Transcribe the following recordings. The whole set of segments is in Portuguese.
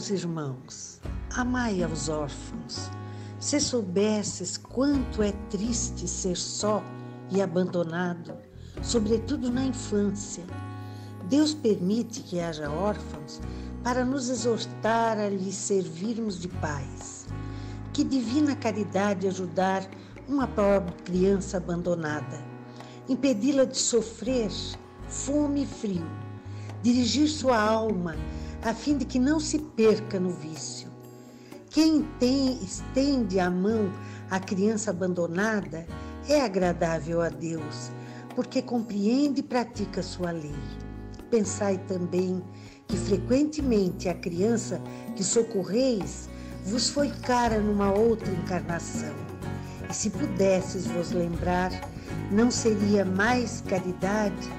Meus irmãos, amai aos órfãos. Se soubesses quanto é triste ser só e abandonado, sobretudo na infância, Deus permite que haja órfãos para nos exortar a lhes servirmos de pais. Que divina caridade ajudar uma pobre criança abandonada, impedi-la de sofrer fome e frio, dirigir sua alma a fim de que não se perca no vício. Quem tem, estende a mão à criança abandonada é agradável a Deus, porque compreende e pratica sua lei. Pensai também que frequentemente a criança que socorreis vos foi cara numa outra encarnação. E se pudesses vos lembrar, não seria mais caridade,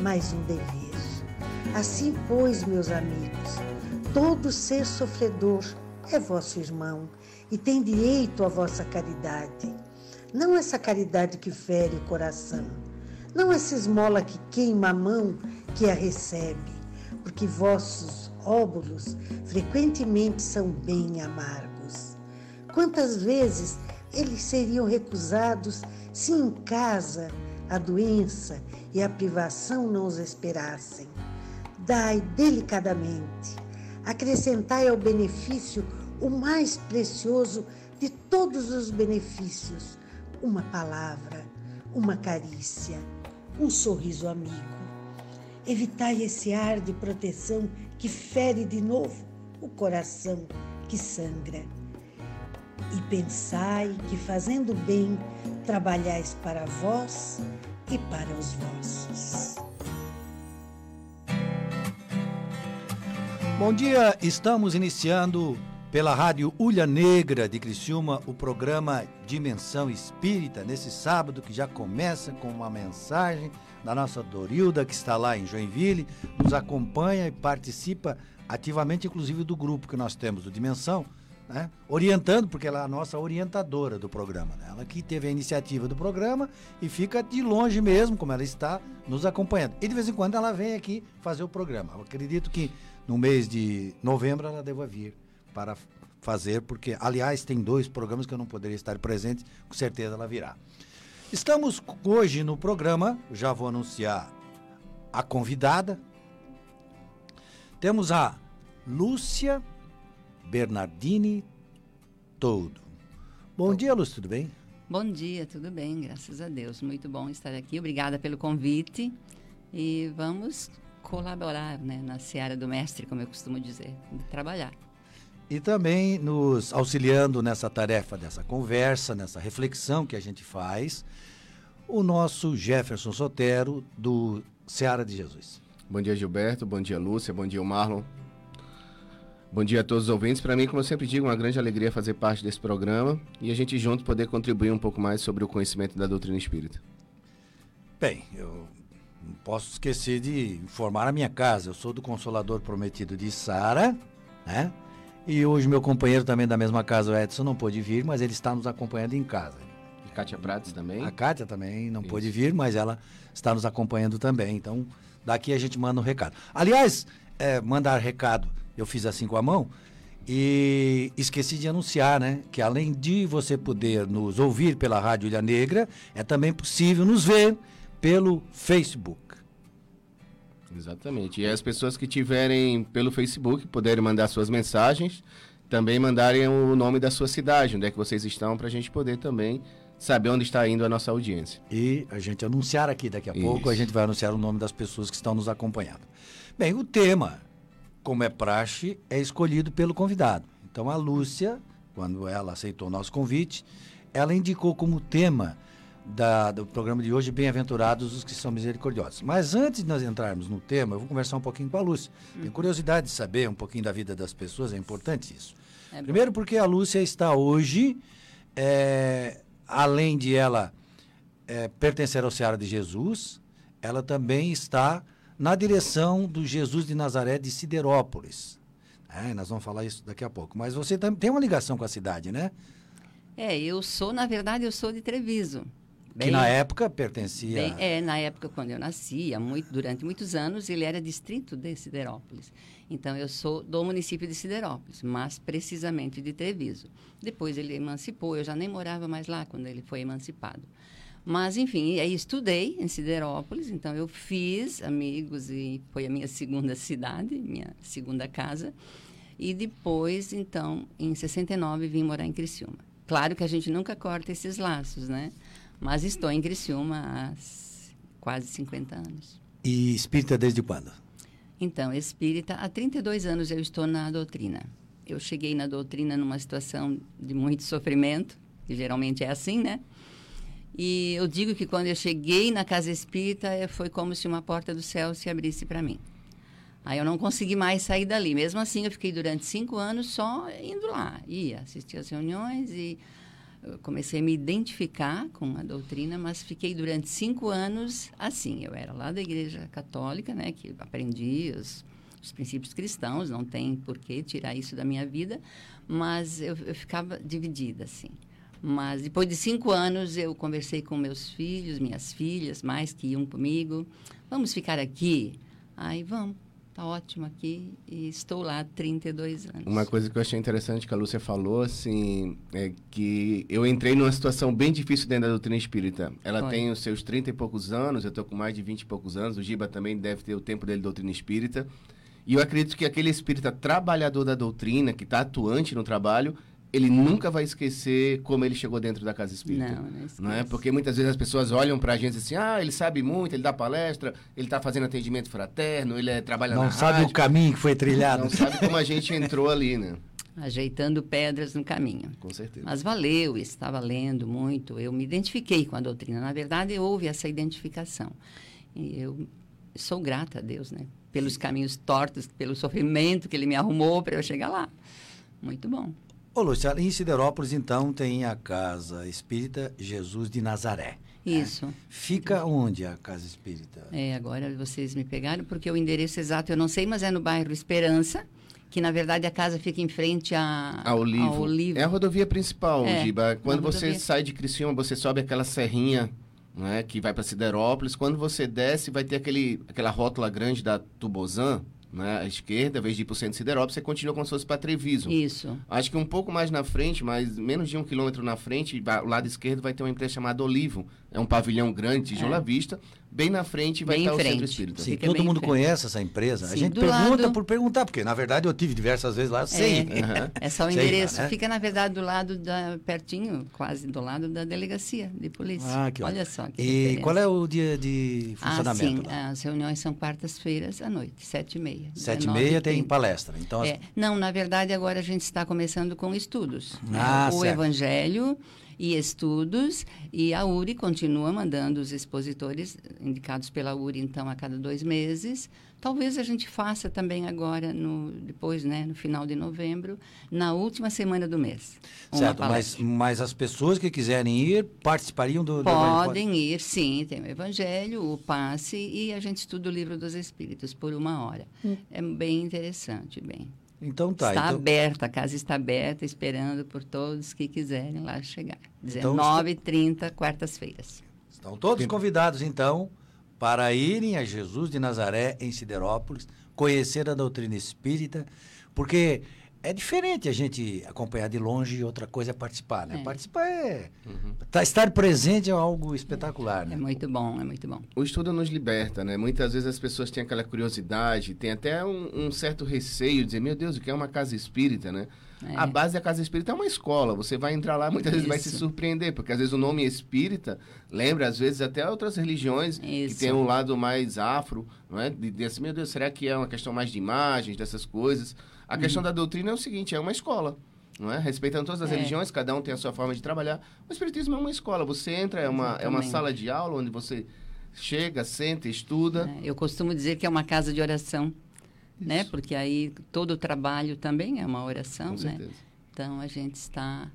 mas um dever. Assim, pois, meus amigos, todo ser sofredor é vosso irmão e tem direito à vossa caridade. Não essa caridade que fere o coração, não essa esmola que queima a mão que a recebe, porque vossos óbulos frequentemente são bem amargos. Quantas vezes eles seriam recusados se em casa a doença e a privação não os esperassem? Dai delicadamente, acrescentai ao benefício o mais precioso de todos os benefícios, uma palavra, uma carícia, um sorriso amigo. Evitai esse ar de proteção que fere de novo o coração que sangra. E pensai que fazendo bem trabalhais para vós e para os vossos. Bom dia, estamos iniciando pela Rádio Ulha Negra de Criciúma o programa Dimensão Espírita, nesse sábado que já começa com uma mensagem da nossa Dorilda, que está lá em Joinville, nos acompanha e participa ativamente, inclusive, do grupo que nós temos, do Dimensão, né? orientando, porque ela é a nossa orientadora do programa. Né? Ela que teve a iniciativa do programa e fica de longe mesmo, como ela está, nos acompanhando. E de vez em quando ela vem aqui fazer o programa. Eu acredito que no mês de novembro ela deva vir para fazer, porque, aliás, tem dois programas que eu não poderia estar presente, com certeza ela virá. Estamos hoje no programa, já vou anunciar a convidada. Temos a Lúcia Bernardini Todo. Bom dia, Lúcia, tudo bem? Bom dia, tudo bem, graças a Deus. Muito bom estar aqui. Obrigada pelo convite. E vamos colaborar né, na seara do mestre, como eu costumo dizer, de trabalhar e também nos auxiliando nessa tarefa dessa conversa, nessa reflexão que a gente faz, o nosso Jefferson Sotero, do Seara de Jesus. Bom dia, Gilberto. Bom dia, Lúcia. Bom dia, Marlon. Bom dia a todos os ouvintes. Para mim, como eu sempre digo, uma grande alegria fazer parte desse programa e a gente junto poder contribuir um pouco mais sobre o conhecimento da doutrina espírita. Bem, eu posso esquecer de informar a minha casa. Eu sou do Consolador Prometido de Sara, né? E hoje meu companheiro também da mesma casa, o Edson, não pôde vir, mas ele está nos acompanhando em casa. E Kátia Prates também? A Kátia também não Isso. pôde vir, mas ela está nos acompanhando também. Então, daqui a gente manda um recado. Aliás, é, mandar recado, eu fiz assim com a mão, e esqueci de anunciar, né? Que além de você poder nos ouvir pela Rádio Ilha Negra, é também possível nos ver pelo Facebook. Exatamente. E as pessoas que tiverem pelo Facebook puderem mandar suas mensagens, também mandarem o nome da sua cidade, onde é que vocês estão, para a gente poder também saber onde está indo a nossa audiência. E a gente anunciar aqui daqui a Isso. pouco, a gente vai anunciar o nome das pessoas que estão nos acompanhando. Bem, o tema, como é praxe, é escolhido pelo convidado. Então a Lúcia, quando ela aceitou o nosso convite, ela indicou como tema da, do programa de hoje, Bem-aventurados os que são misericordiosos. Mas antes de nós entrarmos no tema, eu vou conversar um pouquinho com a Lúcia. Tenho curiosidade de saber um pouquinho da vida das pessoas, é importante isso. É Primeiro porque a Lúcia está hoje, é, além de ela é, pertencer ao Seara de Jesus, ela também está na direção do Jesus de Nazaré de Siderópolis. É, nós vamos falar isso daqui a pouco. Mas você tem uma ligação com a cidade, né? É, eu sou, na verdade, eu sou de Treviso. Que na época pertencia. bem- é, na época quando eu nasci, há muito, durante muitos anos, ele era distrito de Siderópolis. Então, eu sou do município de Siderópolis, mas precisamente de Treviso. Depois ele emancipou, eu já nem morava mais lá quando ele foi emancipado. Mas, enfim, aí estudei em Siderópolis, então eu fiz amigos e foi a minha segunda cidade, minha segunda casa. E depois, então, em 69, vim morar em Criciúma. Claro que a gente nunca corta esses laços, né? Mas estou em Criciúma há quase 50 anos. E espírita desde quando? Então, espírita, há 32 anos eu estou na doutrina. Eu cheguei na doutrina numa situação de muito sofrimento, que geralmente é assim, né? E eu digo que quando eu cheguei na casa espírita, eh, foi como se uma porta do céu se abrisse para mim. Aí eu não consegui mais sair dali. Mesmo assim, eu fiquei durante cinco anos só indo lá. Ia assistir às reuniões e comecei a me identificar com a doutrina, mas fiquei durante cinco anos assim. Eu era lá da igreja católica, né, que aprendi os, os princípios cristãos, não tem por que tirar isso da minha vida, mas eu, eu ficava dividida, assim. Mas depois de cinco anos eu conversei com meus filhos, minhas filhas, mais que iam comigo. Vamos ficar aqui? Aí vamos, tá ótimo aqui e estou lá há 32 anos. Uma coisa que eu achei interessante que a Lúcia falou, assim, é que eu entrei numa situação bem difícil dentro da doutrina espírita. Ela tem os seus 30 e poucos anos, eu estou com mais de 20 e poucos anos, o Giba também deve ter o tempo dele de doutrina espírita. E eu acredito que aquele espírita trabalhador da doutrina, que está atuante no trabalho, ele nunca vai esquecer como ele chegou dentro da casa espírita. Não, não. Não é? Porque muitas vezes as pessoas olham pra gente assim, ah, ele sabe muito, ele dá palestra, ele tá fazendo atendimento fraterno, ele é, trabalha Não na sabe rádio. o caminho que foi trilhado. Não sabe como a gente entrou ali, né? Ajeitando pedras no caminho. Com certeza. Mas valeu, estava lendo muito. Eu me identifiquei com a doutrina. Na verdade, houve essa identificação. E eu sou grata a Deus, né? Pelos caminhos tortos, pelo sofrimento que Ele me arrumou para eu chegar lá. Muito bom. Ô, Lúcia, em Siderópolis, então, tem a Casa Espírita Jesus de Nazaré. Isso. Fica onde a Casa Espírita? É, agora vocês me pegaram, porque o endereço exato eu não sei, mas é no bairro Esperança, que na verdade a casa fica em frente a, A Olivo. ao Olivo. É a rodovia principal, É, Giba. Quando você rodovia. sai de Criciúma, você sobe aquela serrinha né, que vai para Siderópolis. Quando você desce, vai ter aquele, aquela rótula grande da Tubozan, né, à esquerda, em vez de ir para o centro de Siderópolis, você continua como se fosse para Treviso. Isso. Acho que um pouco mais na frente, mas menos de um quilômetro na frente, o lado esquerdo vai ter uma empresa chamada Olivo. É um pavilhão grande, tijolo à vista. Bem na frente vai Bem estar o centro espírita. Sim, Fica todo mundo conhece essa empresa. a Sim, gente do pergunta lado- por perguntar, porque na verdade eu tive diversas vezes lá, sei. Aham. É só o Sei endereço. né? Fica, na verdade, do lado da. pertinho, quase do lado da delegacia de polícia. Ah, que Olha ótimo. só. Que E diferença. qual é o dia de Ah, sim. funcionamento? lá? As reuniões são quartas-feiras à noite, sete e meia. Sete e 19 meia tem 30. palestra. Então, as- É, não, na verdade, agora a gente está começando com estudos. né? Ah, o certo. Evangelho e estudos, e a URI continua mandando os expositores, indicados pela URI, então, a cada dois meses. Talvez a gente faça também agora, no, depois, né, no final de novembro, na última semana do mês. certo, mas, mas as pessoas que quiserem ir participariam do. do Podem ir, sim, tem o Evangelho, o passe e a gente estuda o livro dos Espíritos por uma hora. É bem interessante, bem. Então tá. está então, aberta, a casa está aberta, esperando por todos que quiserem lá chegar. Então, 19 h 30 quartas-feiras. Estão todos convidados, então, para irem a Jesus de Nazaré, em Siderópolis, conhecer a doutrina espírita, porque é diferente a gente acompanhar de longe e outra coisa é participar, né? É. Participar é. tá- estar presente é algo espetacular, É né? muito bom, é muito bom. O estudo nos liberta, né? Muitas vezes as pessoas têm aquela curiosidade, tem até um, um certo receio de dizer, meu Deus, o que é uma casa espírita, né? É. A base da casa espírita é uma escola. Você vai entrar lá, muitas vezes vai se Isso. surpreender, porque às vezes o nome espírita lembra, às vezes, até outras religiões que Isso. tem um lado mais afro, não é? De, de assim, meu Deus, será que é uma questão mais de imagens, dessas coisas? A Uhum. questão da doutrina é o seguinte, é uma escola. não é? Respeitando todas as É. religiões, cada um tem a sua forma de trabalhar. O espiritismo é uma escola. Você entra, é uma, é uma sala de aula onde você chega, senta, estuda. né? Eu costumo dizer que é uma casa de oração, né? Isso. Porque aí todo o trabalho também é uma oração, Com né? certeza. Então a gente está,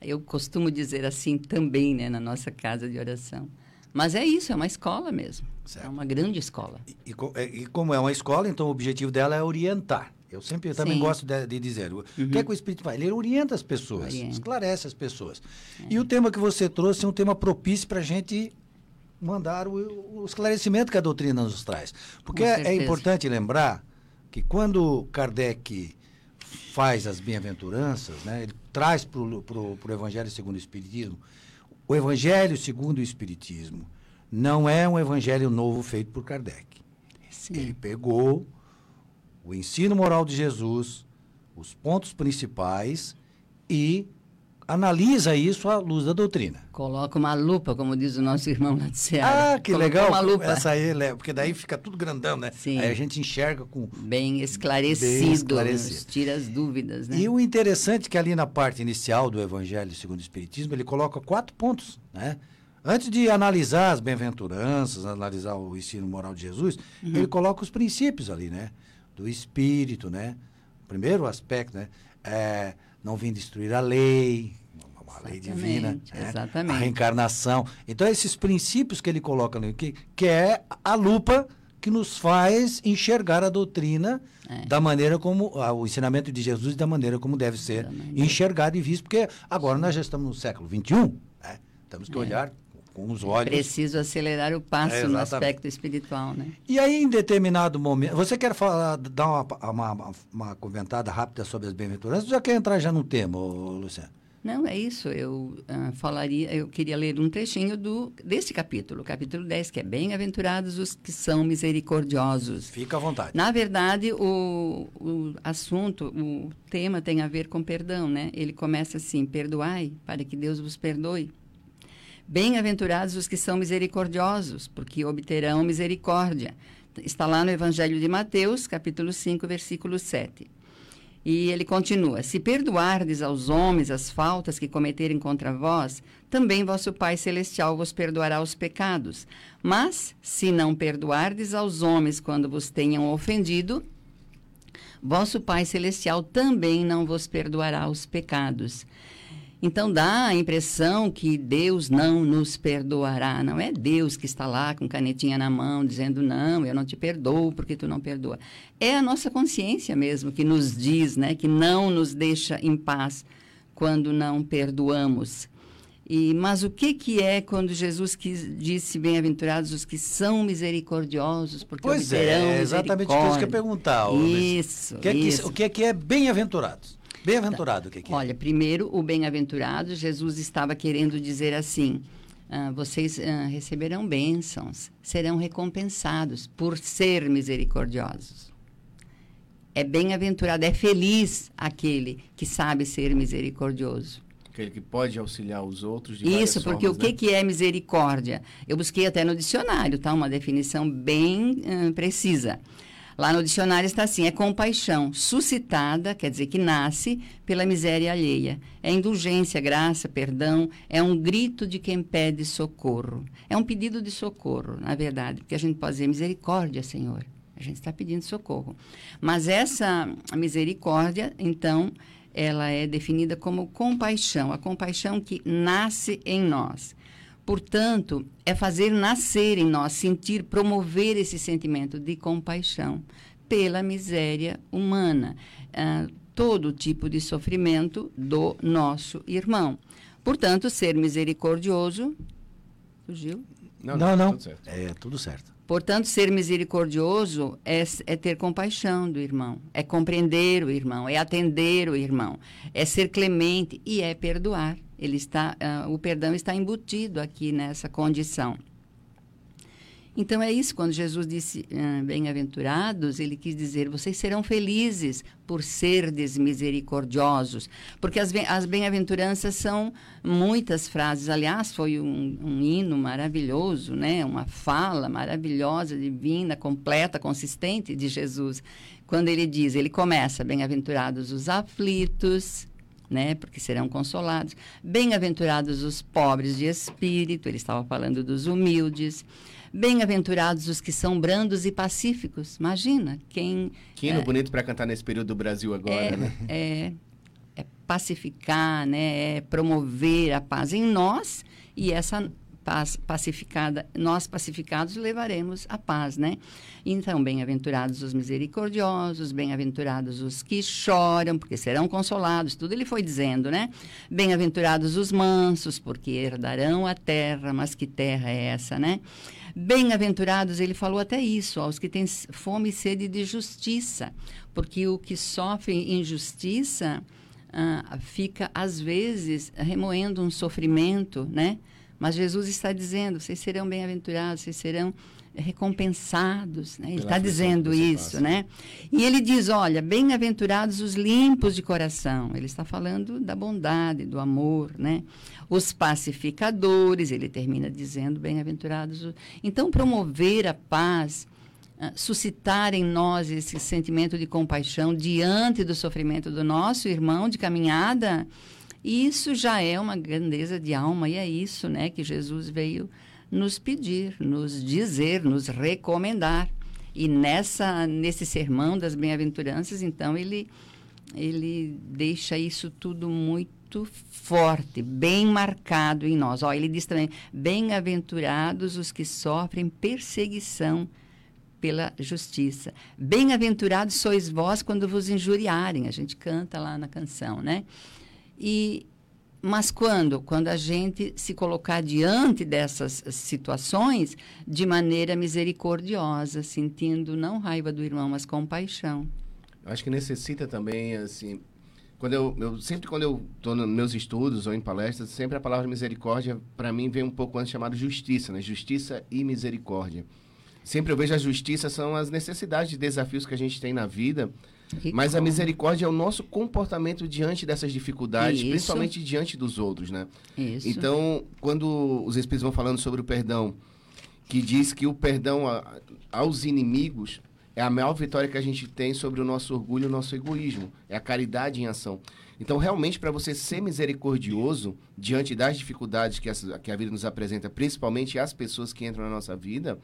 eu costumo dizer assim também, né, na nossa casa de oração. Mas é isso, é uma escola mesmo. Certo. É uma grande escola. E, co- é, e como é uma escola, então o objetivo dela é orientar. Eu sempre também Sim. Uhum. gosto de, de dizer. O que é que o Espírito faz? Ele orienta as pessoas, Orienta. esclarece as pessoas. É. E o tema que você trouxe é um tema propício para a gente mandar o, o esclarecimento que a doutrina nos traz. Porque é, é importante lembrar que quando Kardec faz as bem-aventuranças, né, ele traz para o Evangelho segundo o Espiritismo, o Evangelho segundo o Espiritismo não é um evangelho novo feito por Kardec. Ele Sim. pegou o ensino moral de Jesus, os pontos principais e analisa isso à luz da doutrina. Coloca uma lupa, como diz o nosso irmão lá de Ceará. Ah, que Colocou legal. uma lupa. Essa aí, porque daí fica tudo grandão, né? Sim. Aí a gente enxerga com. Bem esclarecido, Bem esclarecido. tira as dúvidas, né? E o interessante é que ali na parte inicial do Evangelho segundo o Espiritismo, ele coloca quatro pontos, né? Antes de analisar as bem-aventuranças, analisar o ensino moral de Jesus, Uhum. ele coloca os princípios ali, né? Do Espírito, né? Primeiro aspecto, né? É, não vim destruir a lei, uma lei divina, Exatamente, né? exatamente. a reencarnação. Então, esses princípios que ele coloca que, que é a lupa que nos faz enxergar a doutrina É. da maneira como, o ensinamento de Jesus da maneira como deve ser maneira. enxergado e visto, porque agora nós já estamos no século XXI, né? temos que É. olhar com os olhos. Preciso acelerar o passo É, no aspecto espiritual, né? E aí, em determinado momento, você quer falar, dar uma, uma, uma comentada rápida sobre as bem-aventuranças ou já quer entrar já no tema, Luciano? Não, é isso. Eu ah, falaria, eu queria ler um trechinho do desse capítulo, capítulo 10, que é Bem-aventurados os que são misericordiosos. Fica à vontade. Na verdade, o, o assunto, o tema tem a ver com perdão, né? Ele começa assim: perdoai, para que Deus vos perdoe. Bem-aventurados os que são misericordiosos, porque obterão misericórdia. Está lá no Evangelho de Mateus, capítulo 5, versículo 7. E ele continua: Se perdoardes aos homens as faltas que cometerem contra vós, também vosso Pai Celestial vos perdoará os pecados. Mas, se não perdoardes aos homens quando vos tenham ofendido, vosso Pai Celestial também não vos perdoará os pecados. Então dá a impressão que Deus não nos perdoará. Não é Deus que está lá com canetinha na mão dizendo não, eu não te perdoo porque tu não perdoa. É a nossa consciência mesmo que nos diz, né, que não nos deixa em paz quando não perdoamos. E mas o que que é quando Jesus quis, disse bem-aventurados os que são misericordiosos porque Pois obterão é, exatamente o que eu ia perguntar. Isso, O que é que, isso. o que é, que é bem-aventurados? Bem-aventurado, o que é que é? Olha, primeiro, o bem-aventurado, Jesus estava querendo dizer assim: ah, vocês ah, receberão bênçãos, serão recompensados por ser misericordiosos. É bem-aventurado, é feliz aquele que sabe ser misericordioso. Aquele que pode auxiliar os outros Isso, porque formas, o que, né? que é misericórdia? Eu busquei até no dicionário, tá? Uma definição bem ah, precisa. Lá no dicionário está assim: é compaixão suscitada, quer dizer que nasce pela miséria alheia. É indulgência, graça, perdão, é um grito de quem pede socorro. É um pedido de socorro, na verdade, porque a gente pode dizer misericórdia, Senhor. A gente está pedindo socorro. Mas essa misericórdia, então, ela é definida como compaixão, a compaixão que nasce em nós. Portanto, é fazer nascer em nós, sentir, promover esse sentimento de compaixão pela miséria humana, ah, todo tipo de sofrimento do nosso irmão. Portanto, ser misericordioso. Fugiu? Não, não. não, não. tudo certo. É tudo certo. Portanto, ser misericordioso é, é, ter compaixão do irmão, é compreender o irmão, é atender o irmão, é ser clemente e é perdoar. Ele está, uh, o perdão está embutido aqui nessa condição. Então é isso, quando Jesus disse uh, bem-aventurados, ele quis dizer, vocês serão felizes por serdes misericordiosos. Porque as, as bem-aventuranças são muitas frases. Aliás, foi um, um, hino maravilhoso, né? uma fala maravilhosa, divina, completa, consistente de Jesus. Quando ele diz, ele começa, bem-aventurados os aflitos, né? Porque serão consolados. Bem-aventurados os pobres de espírito, ele estava falando dos humildes. Bem-aventurados os que são brandos e pacíficos. Imagina, quem. Que hino é, bonito para cantar nesse período do Brasil agora, é, né? É, é pacificar, né? É promover a paz em nós e essa paz pacificada, nós pacificados levaremos a paz, né? Então, bem-aventurados os misericordiosos, bem-aventurados os que choram, porque serão consolados, tudo ele foi dizendo, né? Bem-aventurados os mansos, porque herdarão a terra, mas que terra é essa, né? Bem-aventurados, ele falou até isso, aos que têm fome e sede de justiça, porque o que sofre injustiça ah, fica, às vezes, remoendo um sofrimento, né? Mas Jesus está dizendo: vocês serão bem-aventurados, vocês serão recompensados. Né? Ele está dizendo isso, né? E ele diz: olha, bem-aventurados os limpos de coração. Ele está falando da bondade, do amor, né? Os pacificadores, ele termina dizendo: bem-aventurados. Então, promover a paz. Uh, suscitar em nós esse sentimento de compaixão diante do sofrimento do nosso irmão de caminhada, isso já é uma grandeza de alma e é isso, né, que Jesus veio nos pedir, nos dizer, nos recomendar. E nessa nesse sermão das bem-aventuranças, então ele ele deixa isso tudo muito forte, bem marcado em nós. Ó, ele diz também: bem-aventurados os que sofrem perseguição pela justiça. Bem-aventurados sois vós quando vos injuriarem. A gente canta lá na canção, né? E mas quando? Quando a gente se colocar diante dessas situações de maneira misericordiosa, sentindo não raiva do irmão, mas compaixão. Eu acho que necessita também, assim, quando eu, eu sempre quando eu estou nos meus estudos ou em palestras, sempre a palavra misericórdia para mim vem um pouco antes chamado justiça, né? Justiça e misericórdia. Sempre eu vejo a justiça são as necessidades e desafios que a gente tem na vida mas a misericórdia é o nosso comportamento diante dessas dificuldades, Isso. principalmente diante dos outros, né? Isso. Então, quando os Espíritos vão falando sobre o perdão, que diz que o perdão a, aos inimigos é a maior vitória que a gente tem sobre o nosso orgulho e o nosso egoísmo. É a caridade em ação. Então, realmente, para você ser misericordioso diante das dificuldades que, essa, que a vida nos apresenta, principalmente as pessoas que entram na nossa vida,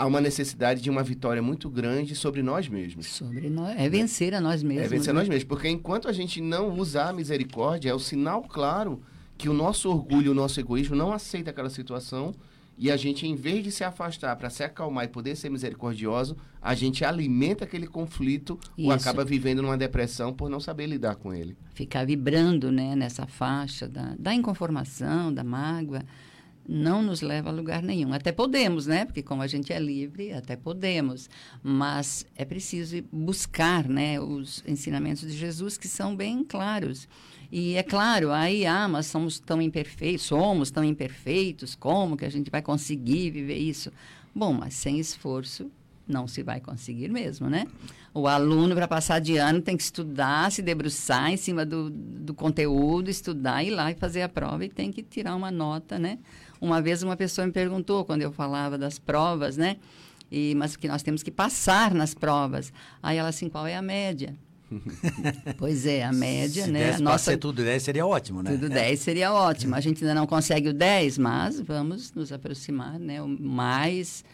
há uma necessidade de uma vitória muito grande sobre nós mesmos. Sobre nós, é vencer a nós mesmos. É vencer a nós né? mesmos, porque enquanto a gente não usar a misericórdia, é o sinal claro que o nosso orgulho, o nosso egoísmo não aceita aquela situação e a gente, em vez de se afastar para se acalmar e poder ser misericordioso, a gente alimenta aquele conflito Isso. ou acaba vivendo numa depressão por não saber lidar com ele. Ficar vibrando né, nessa faixa da, da inconformação, da mágoa não nos leva a lugar nenhum. Até podemos, né? Porque como a gente é livre, até podemos. Mas é preciso buscar, né, os ensinamentos de Jesus que são bem claros. E é claro, aí, ah, mas somos tão imperfeitos, somos tão imperfeitos, como que a gente vai conseguir viver isso? Bom, mas sem esforço não se vai conseguir mesmo, né? O aluno, para passar de ano, tem que estudar, se debruçar em cima do, do conteúdo, estudar, ir lá e fazer a prova e tem que tirar uma nota, né? Uma vez uma pessoa me perguntou, quando eu falava das provas, né? E, mas que nós temos que passar nas provas. Aí ela assim, qual é a média? pois é, a média, Se né? Nossa... tudo 10 seria ótimo, né? Tudo 10 seria ótimo. A gente ainda não consegue o 10, mas vamos nos aproximar, né? O mais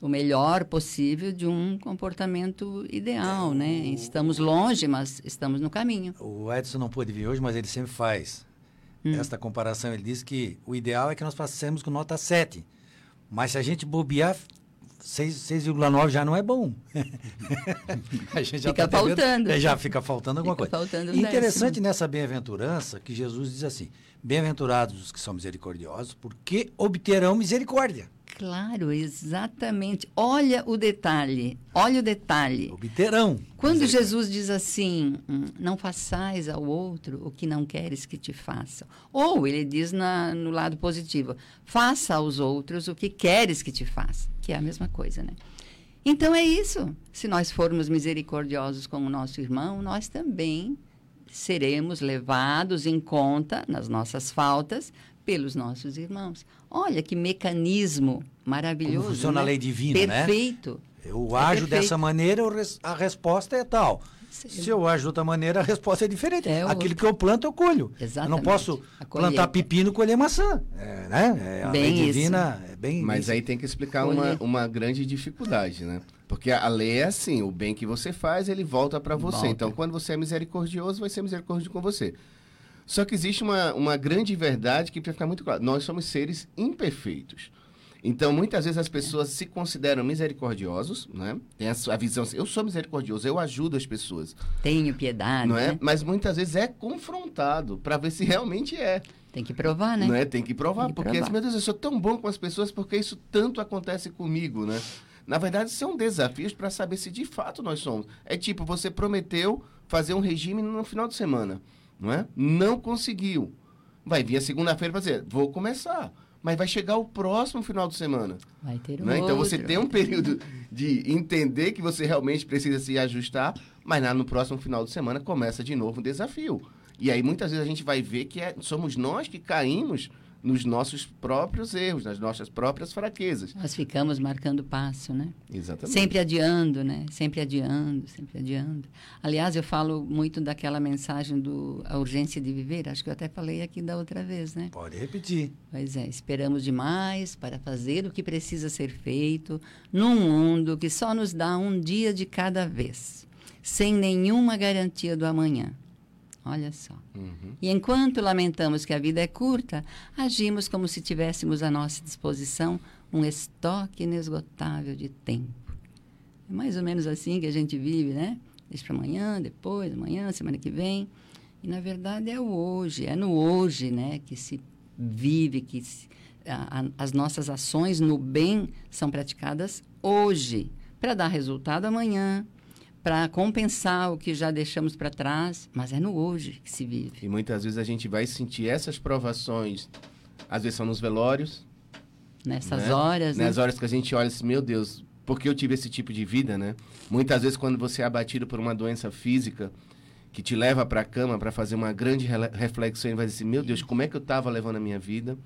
o melhor possível de um comportamento ideal, né? Estamos longe, mas estamos no caminho. O Edson não pôde vir hoje, mas ele sempre faz hum. esta comparação. Ele diz que o ideal é que nós passemos com nota 7. Mas se a gente bobear, 6,9 já não é bom. a gente já fica tá faltando. É, já fica faltando alguma fica coisa. Faltando Interessante nessa bem-aventurança que Jesus diz assim: Bem-aventurados os que são misericordiosos, porque obterão misericórdia. Claro, exatamente. Olha o detalhe, olha o detalhe. Obterão. Quando Jesus diz assim, hum, não façais ao outro o que não queres que te façam. Ou ele diz na, no lado positivo, faça aos outros o que queres que te faça, que é a mesma coisa, né? Então é isso. Se nós formos misericordiosos com o nosso irmão, nós também seremos levados em conta nas nossas faltas pelos nossos irmãos. Olha que mecanismo maravilhoso. Como funciona né? a lei divina, Perfeito. né? Eu É ajo perfeito. dessa maneira, a resposta é tal. Se eu ajo de outra maneira, a resposta é diferente. É Aquilo outra. que eu planto, eu colho. Eu não Exatamente. posso A plantar pepino e colher maçã. É, né? É, a Bem lei isso. divina é bem Mas isso. aí tem que explicar uma, uma grande dificuldade, né? Porque a lei é assim, o bem que você faz, ele volta para você. Volta. Então, quando você é misericordioso, vai ser misericordioso com você. Só que existe uma, uma grande verdade que precisa ficar muito claro. Nós somos seres imperfeitos. Então, muitas vezes as pessoas se consideram misericordiosos, né? Tem a, a visão assim, eu sou misericordioso, eu ajudo as pessoas, Tenho piedade, não é? né? Mas muitas vezes é confrontado para ver se realmente é. Tem que provar, né? Não é? Tem que provar, Tem que porque, provar. meu Deus, eu sou tão bom com as pessoas, porque isso tanto acontece comigo, né? Na verdade, são desafios para saber se de fato nós somos. É tipo, você prometeu fazer um regime no final de semana, não é? Não conseguiu. Vai vir a segunda-feira dizer, vou começar. Mas vai chegar o próximo final de semana. Vai ter um né? Então você tem um período de entender que você realmente precisa se ajustar, mas lá no próximo final de semana começa de novo um desafio. E aí muitas vezes a gente vai ver que é- somos nós que caímos nos nossos próprios erros, nas nossas próprias fraquezas. Nós ficamos marcando passo, né? Exatamente. Sempre adiando, né? Sempre adiando, sempre adiando. Aliás, eu falo muito daquela mensagem do a urgência de viver. Acho que eu até falei aqui da outra vez, né? Pode repetir. Pois é, esperamos demais para fazer o que precisa ser feito num mundo que só nos dá um dia de cada vez, sem nenhuma garantia do amanhã. Olha só. Uhum. E enquanto lamentamos que a vida é curta, agimos como se tivéssemos à nossa disposição um estoque inesgotável de tempo. É mais ou menos assim que a gente vive, né? Deixa para amanhã, depois, amanhã, semana que vem. E, na verdade, é o hoje, é no hoje, né? Que se vive, que se- a- a- as nossas ações no bem são praticadas hoje, para dar resultado amanhã, para compensar o que já deixamos para trás, mas é no hoje que se vive. E muitas vezes a gente vai sentir essas provações, às vezes são nos velórios, Nessas né? horas, né? Nas horas que a gente olha assim, meu Deus, por que eu tive esse tipo de vida, né? Muitas vezes quando você é abatido por uma doença física que te leva para a cama para fazer uma grande reflexão e vai dizer assim, meu Deus, como é que eu estava levando a minha vida?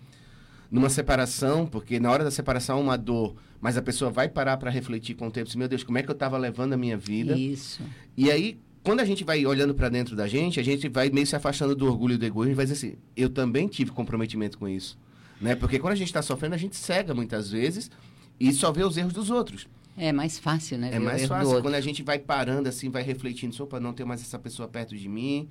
Numa separação, porque na hora da separação há uma dor, mas a pessoa vai parar para refletir com o tempo, assim, meu Deus, como é que eu estava levando a minha vida? Isso. E aí, quando a gente vai olhando para dentro da gente, a gente vai meio se afastando do orgulho e do egoísmo e vai dizer assim: eu também tive comprometimento com isso. Né? Porque quando a gente está sofrendo, a gente cega muitas vezes e só vê os erros dos outros. É mais fácil, né? É mais fácil quando a gente vai parando assim, vai refletindo, opa, não tem mais essa pessoa perto de mim.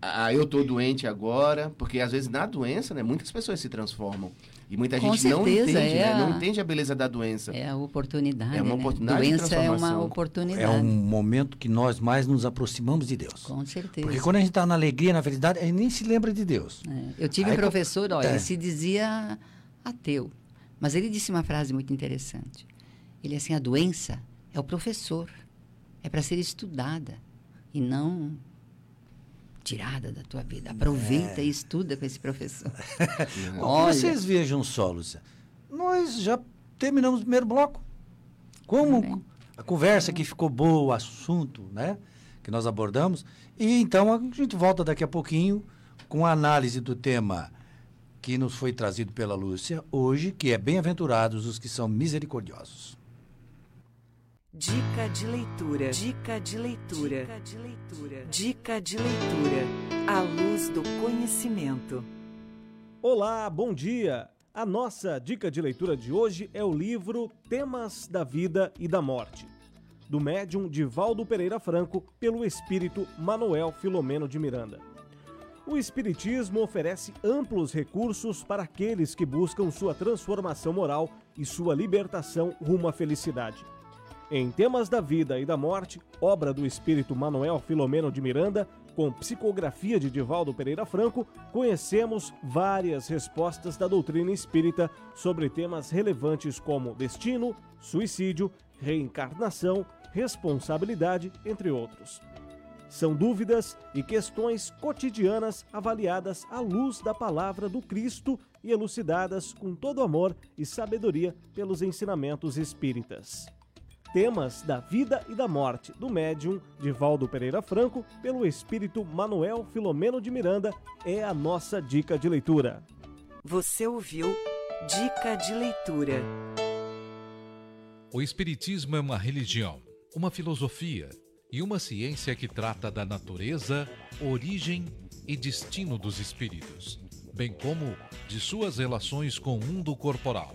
Ah, eu tô doente agora, porque às vezes na doença, né, muitas pessoas se transformam. E muita Com gente não certeza, entende, é né? a- Não entende a beleza da doença. É a oportunidade. É uma né? oportunidade de Doença é uma oportunidade. É um momento que nós mais nos aproximamos de Deus. Com certeza. Porque quando a gente está na alegria, na felicidade, a gente nem se lembra de Deus. É, Eu tive Aí um professor, olha, É. ele se dizia ateu, mas ele disse uma frase muito interessante. Ele assim, a doença é o professor, é para ser estudada e não tirada da tua vida. Aproveita É. e estuda com esse professor. Olha. que vocês vejam só, Lúcia. Nós já terminamos o primeiro bloco. Como a conversa aqui ficou boa, o assunto, né? Que nós abordamos. E então a gente volta daqui a pouquinho com a análise do tema que nos foi trazido pela Lúcia hoje, que é Bem-aventurados os que são misericordiosos. Dica de leitura. Dica de leitura. Dica de leitura. Dica de leitura. À luz do conhecimento. Olá, bom dia! A nossa dica de leitura de hoje é o livro Temas da Vida e da Morte, do médium Divaldo Pereira Franco, pelo espírito Manuel Filomeno de Miranda. O Espiritismo oferece amplos recursos para aqueles que buscam sua transformação moral e sua libertação rumo à felicidade. Em Temas da Vida e da Morte, obra do espírito Manuel Filomeno de Miranda, com psicografia de Divaldo Pereira Franco, conhecemos várias respostas da doutrina espírita sobre temas relevantes como destino, suicídio, reencarnação, responsabilidade, entre outros. São dúvidas e questões cotidianas avaliadas à luz da palavra do Cristo e elucidadas com todo amor e sabedoria pelos ensinamentos espíritas. Temas da vida e da morte, do médium Divaldo Pereira Franco, pelo espírito Manuel Filomeno de Miranda, é a nossa dica de leitura. Você ouviu Dica de leitura. O Espiritismo é uma religião, uma filosofia e uma ciência que trata da natureza, origem e destino dos espíritos, bem como de suas relações com o mundo corporal.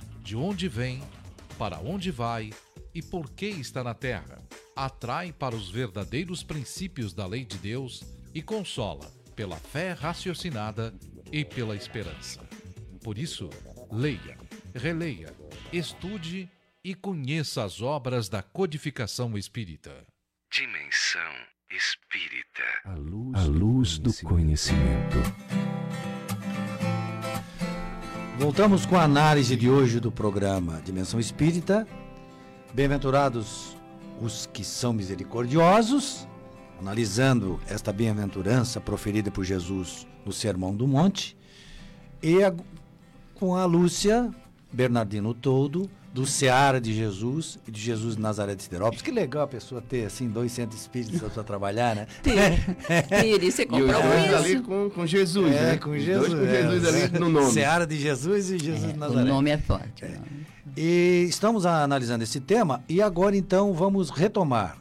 de onde vem, para onde vai e por que está na terra. Atrai para os verdadeiros princípios da lei de Deus e consola pela fé raciocinada e pela esperança. Por isso, leia, releia, estude e conheça as obras da codificação espírita. Dimensão espírita. A luz, A luz do conhecimento. Voltamos com a análise de hoje do programa Dimensão Espírita. Bem-aventurados os que são misericordiosos, analisando esta bem-aventurança proferida por Jesus no Sermão do Monte. E a, com a Lúcia Bernardino Todo, do Seara de Jesus e de Jesus de Nazaré de Siderópolis. Que legal a pessoa ter, assim, dois centros espíritas para trabalhar, né? Ter, ter isso é compromisso. E ali com, com Jesus, é, né? com Jesus. Dois com Jesus é, ali no nome. Seara de Jesus e Jesus É, de o Nazaré. nome é forte. É. E estamos analisando esse tema e agora então vamos retomar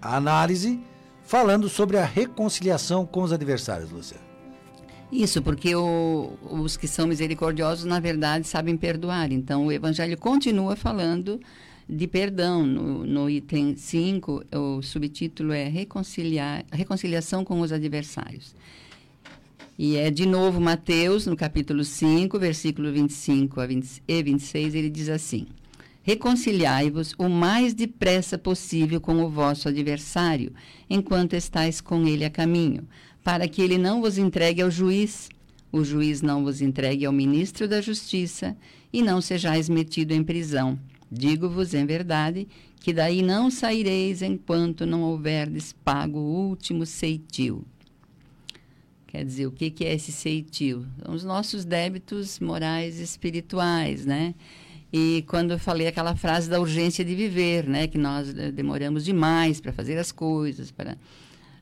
a análise falando sobre a reconciliação com os adversários, Lúcia. Isso, porque o- os que são misericordiosos, na verdade, sabem perdoar. Então, o Evangelho continua falando de perdão. No, no item 5, o subtítulo é reconciliar, reconciliação com os adversários. E é de novo Mateus, no capítulo 5, versículo 25 a 20 e 26, ele diz assim: Reconciliai-vos o mais depressa possível com o vosso adversário, enquanto estáis com ele a caminho, para que ele não vos entregue ao juiz, o juiz não vos entregue ao ministro da justiça, e não sejais metido em prisão. Digo-vos em verdade que daí não saireis enquanto não houverdes pago o último ceitil. Quer dizer, o que, é esse ceitil? São os nossos débitos morais e espirituais, né? E quando eu falei aquela frase da urgência de viver, né? Que nós demoramos demais para fazer as coisas, para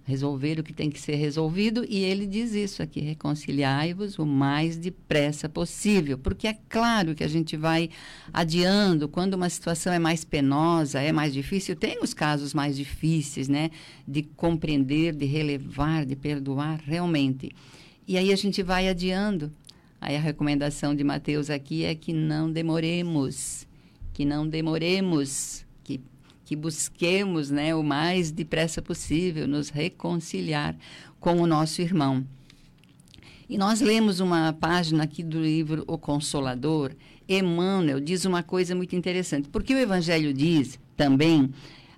resolver o que tem que ser resolvido. E ele diz isso aqui: reconciliai-vos o mais depressa possível. Porque é claro que a gente vai adiando quando uma situação é mais penosa, é mais difícil. Tem os casos mais difíceis, né? De compreender, de relevar, de perdoar realmente. E aí a gente vai adiando. Aí a recomendação de Mateus aqui é que não demoremos, que não demoremos, que, que busquemos né, o mais depressa possível nos reconciliar com o nosso irmão. E nós lemos uma página aqui do livro O Consolador. Emmanuel diz uma coisa muito interessante, porque o Evangelho diz também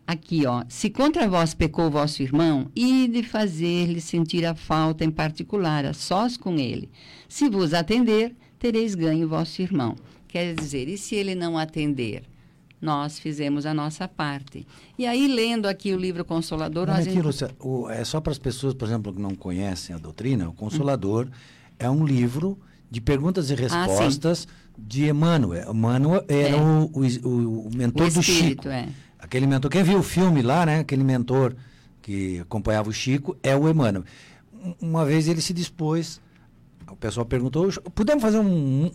aqui, ó, se contra vós pecou o vosso irmão, e de fazer-lhe sentir a falta em particular, a sós com ele. Se vos atender, tereis ganho vosso irmão. Quer dizer, e se ele não atender? Nós fizemos a nossa parte. E aí, lendo aqui o livro Consolador, a aqui, gente... Lúcia, o- é só para as pessoas, por exemplo, que não conhecem a doutrina, o Consolador é um livro de perguntas e respostas de Emmanuel. Emmanuel era Ah, É. o, o, o- mentor o do Chico. é. Aquele mentor, quem viu o filme lá, né? Aquele mentor que acompanhava o Chico é o Emmanuel. Um- Uma vez ele se dispôs, o pessoal perguntou, podemos fazer um,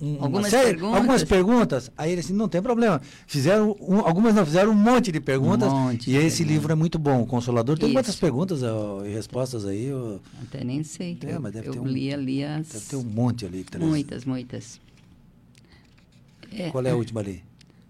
um- uma Algumas série- perguntas? algumas perguntas? Aí ele disse, não tem problema. Fizeram, um- algumas não, fizeram um monte de perguntas. Um monte e esse perguntas. livro é muito bom, o Consolador. Tem Isso. quantas perguntas ó, e respostas aí? ó? Até nem sei. É, eu mas deve eu ter um- li ali as... Deve ter um monte ali. Muitas, muitas. É, Qual é a última ali?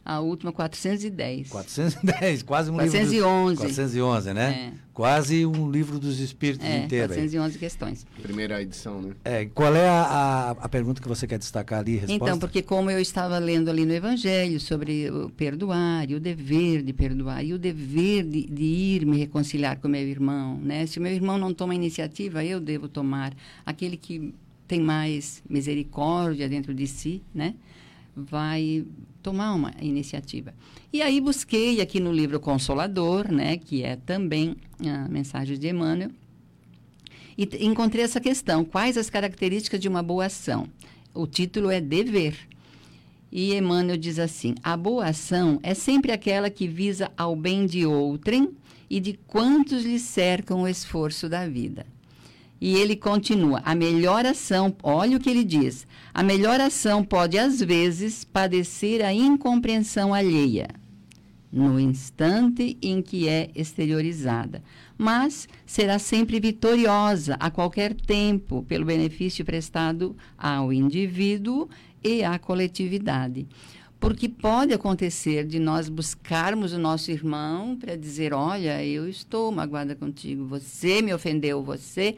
A última, 410. 410, quase um livro. 411. Dos, 411, né? Quase um livro dos espíritos É, inteiro. aí. 411 questões. Primeira edição, né? É, qual é a, a, a pergunta que você quer destacar ali? Resposta? Então, porque como eu estava lendo ali no Evangelho sobre o perdoar e o dever de perdoar e o dever de, de ir me reconciliar com meu irmão, né? Se o meu irmão não toma iniciativa, eu devo tomar. Aquele que tem mais misericórdia dentro de si, né? Vai tomar uma iniciativa. E aí busquei aqui no livro Consolador, né, que é também a mensagem de Emmanuel, e encontrei essa questão: quais as características de uma boa ação? O título é Dever. E Emmanuel diz assim: a boa ação é sempre aquela que visa ao bem de outrem e de quantos lhe cercam o esforço da vida. E ele continua: a melhor ação, olha o que ele diz, a melhor ação pode às vezes padecer a incompreensão alheia, no instante em que é exteriorizada, mas será sempre vitoriosa a qualquer tempo pelo benefício prestado ao indivíduo e à coletividade. Porque pode acontecer de nós buscarmos o nosso irmão para dizer: Olha, eu estou magoada contigo, você me ofendeu, você.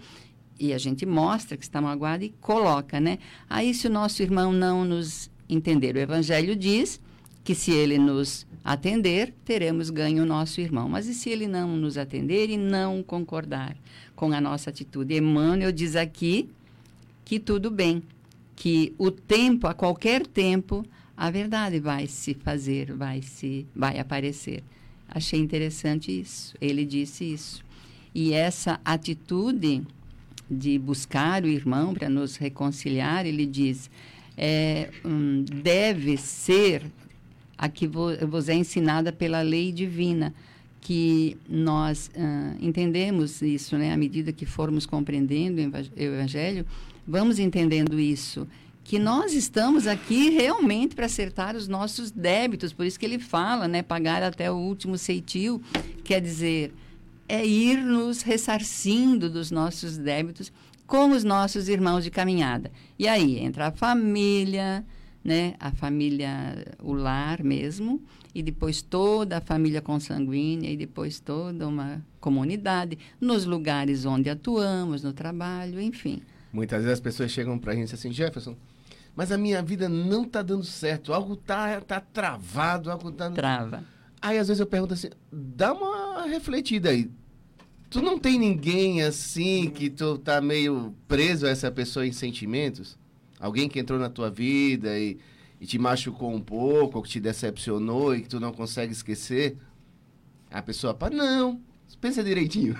E a gente mostra que está magoada e coloca, né? Aí, se o nosso irmão não nos entender, o Evangelho diz que se ele nos atender, teremos ganho o nosso irmão. Mas e se ele não nos atender e não concordar com a nossa atitude? Emmanuel diz aqui que tudo bem, que o tempo, a qualquer tempo, a verdade vai se fazer, vai se vai aparecer. Achei interessante isso. Ele disse isso. E essa atitude de buscar o irmão para nos reconciliar, ele diz, é, um, deve ser a que vos é ensinada pela lei divina, que nós uh, entendemos isso, né? À medida que formos compreendendo o Evangelho, vamos entendendo isso que nós estamos aqui realmente para acertar os nossos débitos, por isso que ele fala, né, pagar até o último ceitil, quer dizer, é ir nos ressarcindo dos nossos débitos com os nossos irmãos de caminhada. E aí entra a família, né, a família, o lar mesmo, e depois toda a família consanguínea, e depois toda uma comunidade, nos lugares onde atuamos, no trabalho, enfim. Muitas vezes as pessoas chegam para a gente assim, Jefferson, mas a minha vida não está dando certo, algo está tá travado, algo está... Trava. Aí às vezes eu pergunto assim, dá uma refletida aí. Tu não tem ninguém assim que tu tá meio preso a essa pessoa em sentimentos? Alguém que entrou na tua vida e, e te machucou um pouco, ou que te decepcionou e que tu não consegue esquecer? A pessoa, pá, não, pensa direitinho.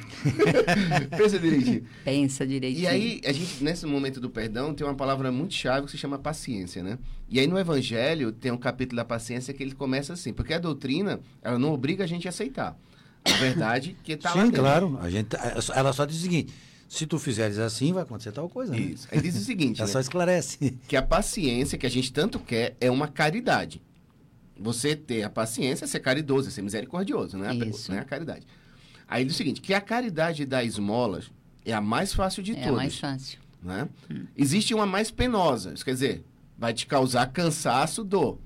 pensa direitinho. Pensa direitinho. E aí, a gente, nesse momento do perdão, tem uma palavra muito chave que se chama paciência, né? E aí, no Evangelho, tem um capítulo da paciência que ele começa assim, porque a doutrina, ela não obriga a gente a aceitar. A verdade que está lá Sim, claro. A gente, ela só diz o seguinte, se tu fizeres assim, vai acontecer tal coisa. Né? Isso. Aí diz o seguinte. Ela né? só esclarece. Que a paciência que a gente tanto quer é uma caridade. Você ter a paciência é ser caridoso, é ser misericordioso, né? Isso. Não é a caridade. Aí diz o seguinte: que a caridade da esmolas é a mais fácil de é todas. É a mais fácil. Né? Hum. Existe uma mais penosa. Isso quer dizer, vai te causar cansaço, dor.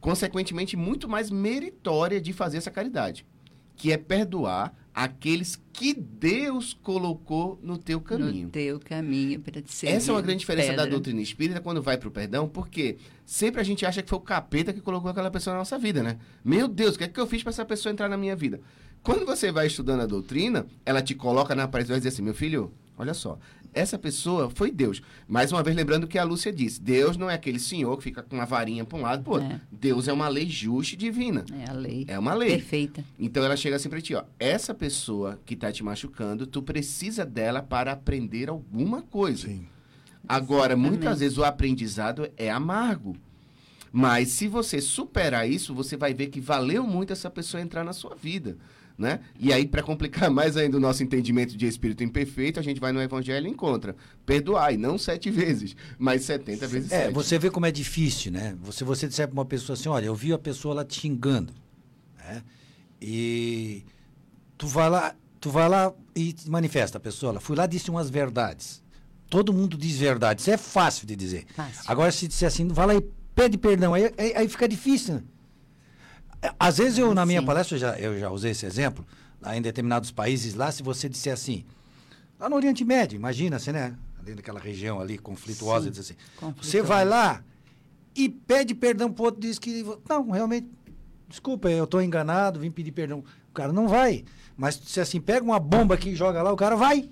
Consequentemente, muito mais meritória de fazer essa caridade. Que é perdoar aqueles que Deus colocou no teu caminho. No teu caminho para te servir. Essa é uma grande diferença pedra. da doutrina espírita quando vai para o perdão, porque sempre a gente acha que foi o capeta que colocou aquela pessoa na nossa vida, né? Meu Deus, o que é que eu fiz para essa pessoa entrar na minha vida? Quando você vai estudando a doutrina, ela te coloca na parede e vai dizer assim, meu filho, olha só, essa pessoa foi Deus. Mais uma vez, lembrando o que a Lúcia disse: Deus não é aquele senhor que fica com uma varinha para um lado para outro. É. Deus é uma lei justa e divina. É a lei. É uma lei. Perfeita. Então ela chega assim para ti: ó, essa pessoa que está te machucando, tu precisa dela para aprender alguma coisa. Sim. Agora, Exatamente. muitas vezes o aprendizado é amargo. Mas se você superar isso, você vai ver que valeu muito essa pessoa entrar na sua vida. Né? E aí, para complicar mais ainda o nosso entendimento de espírito imperfeito, a gente vai no Evangelho e encontra. Perdoai, não sete vezes, mas setenta vezes é, sete. Você vê como é difícil, né? Você, você disser para uma pessoa assim, olha, eu vi a pessoa lá te xingando. Né? E tu vai lá, tu vai lá e manifesta a pessoa. Ela fui lá e disse umas verdades. Todo mundo diz verdades. Isso é fácil de dizer. Fácil. Agora, se disser assim, vai lá e pede perdão. Aí, aí, aí fica difícil, né? Às vezes eu, na minha Sim. palestra, eu já, eu já usei esse exemplo, lá em determinados países lá, se você disser assim, lá no Oriente Médio, imagina você, né? Ali naquela região ali, conflituosa, Sim. diz assim, você vai lá e pede perdão pro outro, diz que, não, realmente, desculpa, eu estou enganado, vim pedir perdão. O cara não vai. Mas se assim, pega uma bomba aqui e joga lá, o cara vai.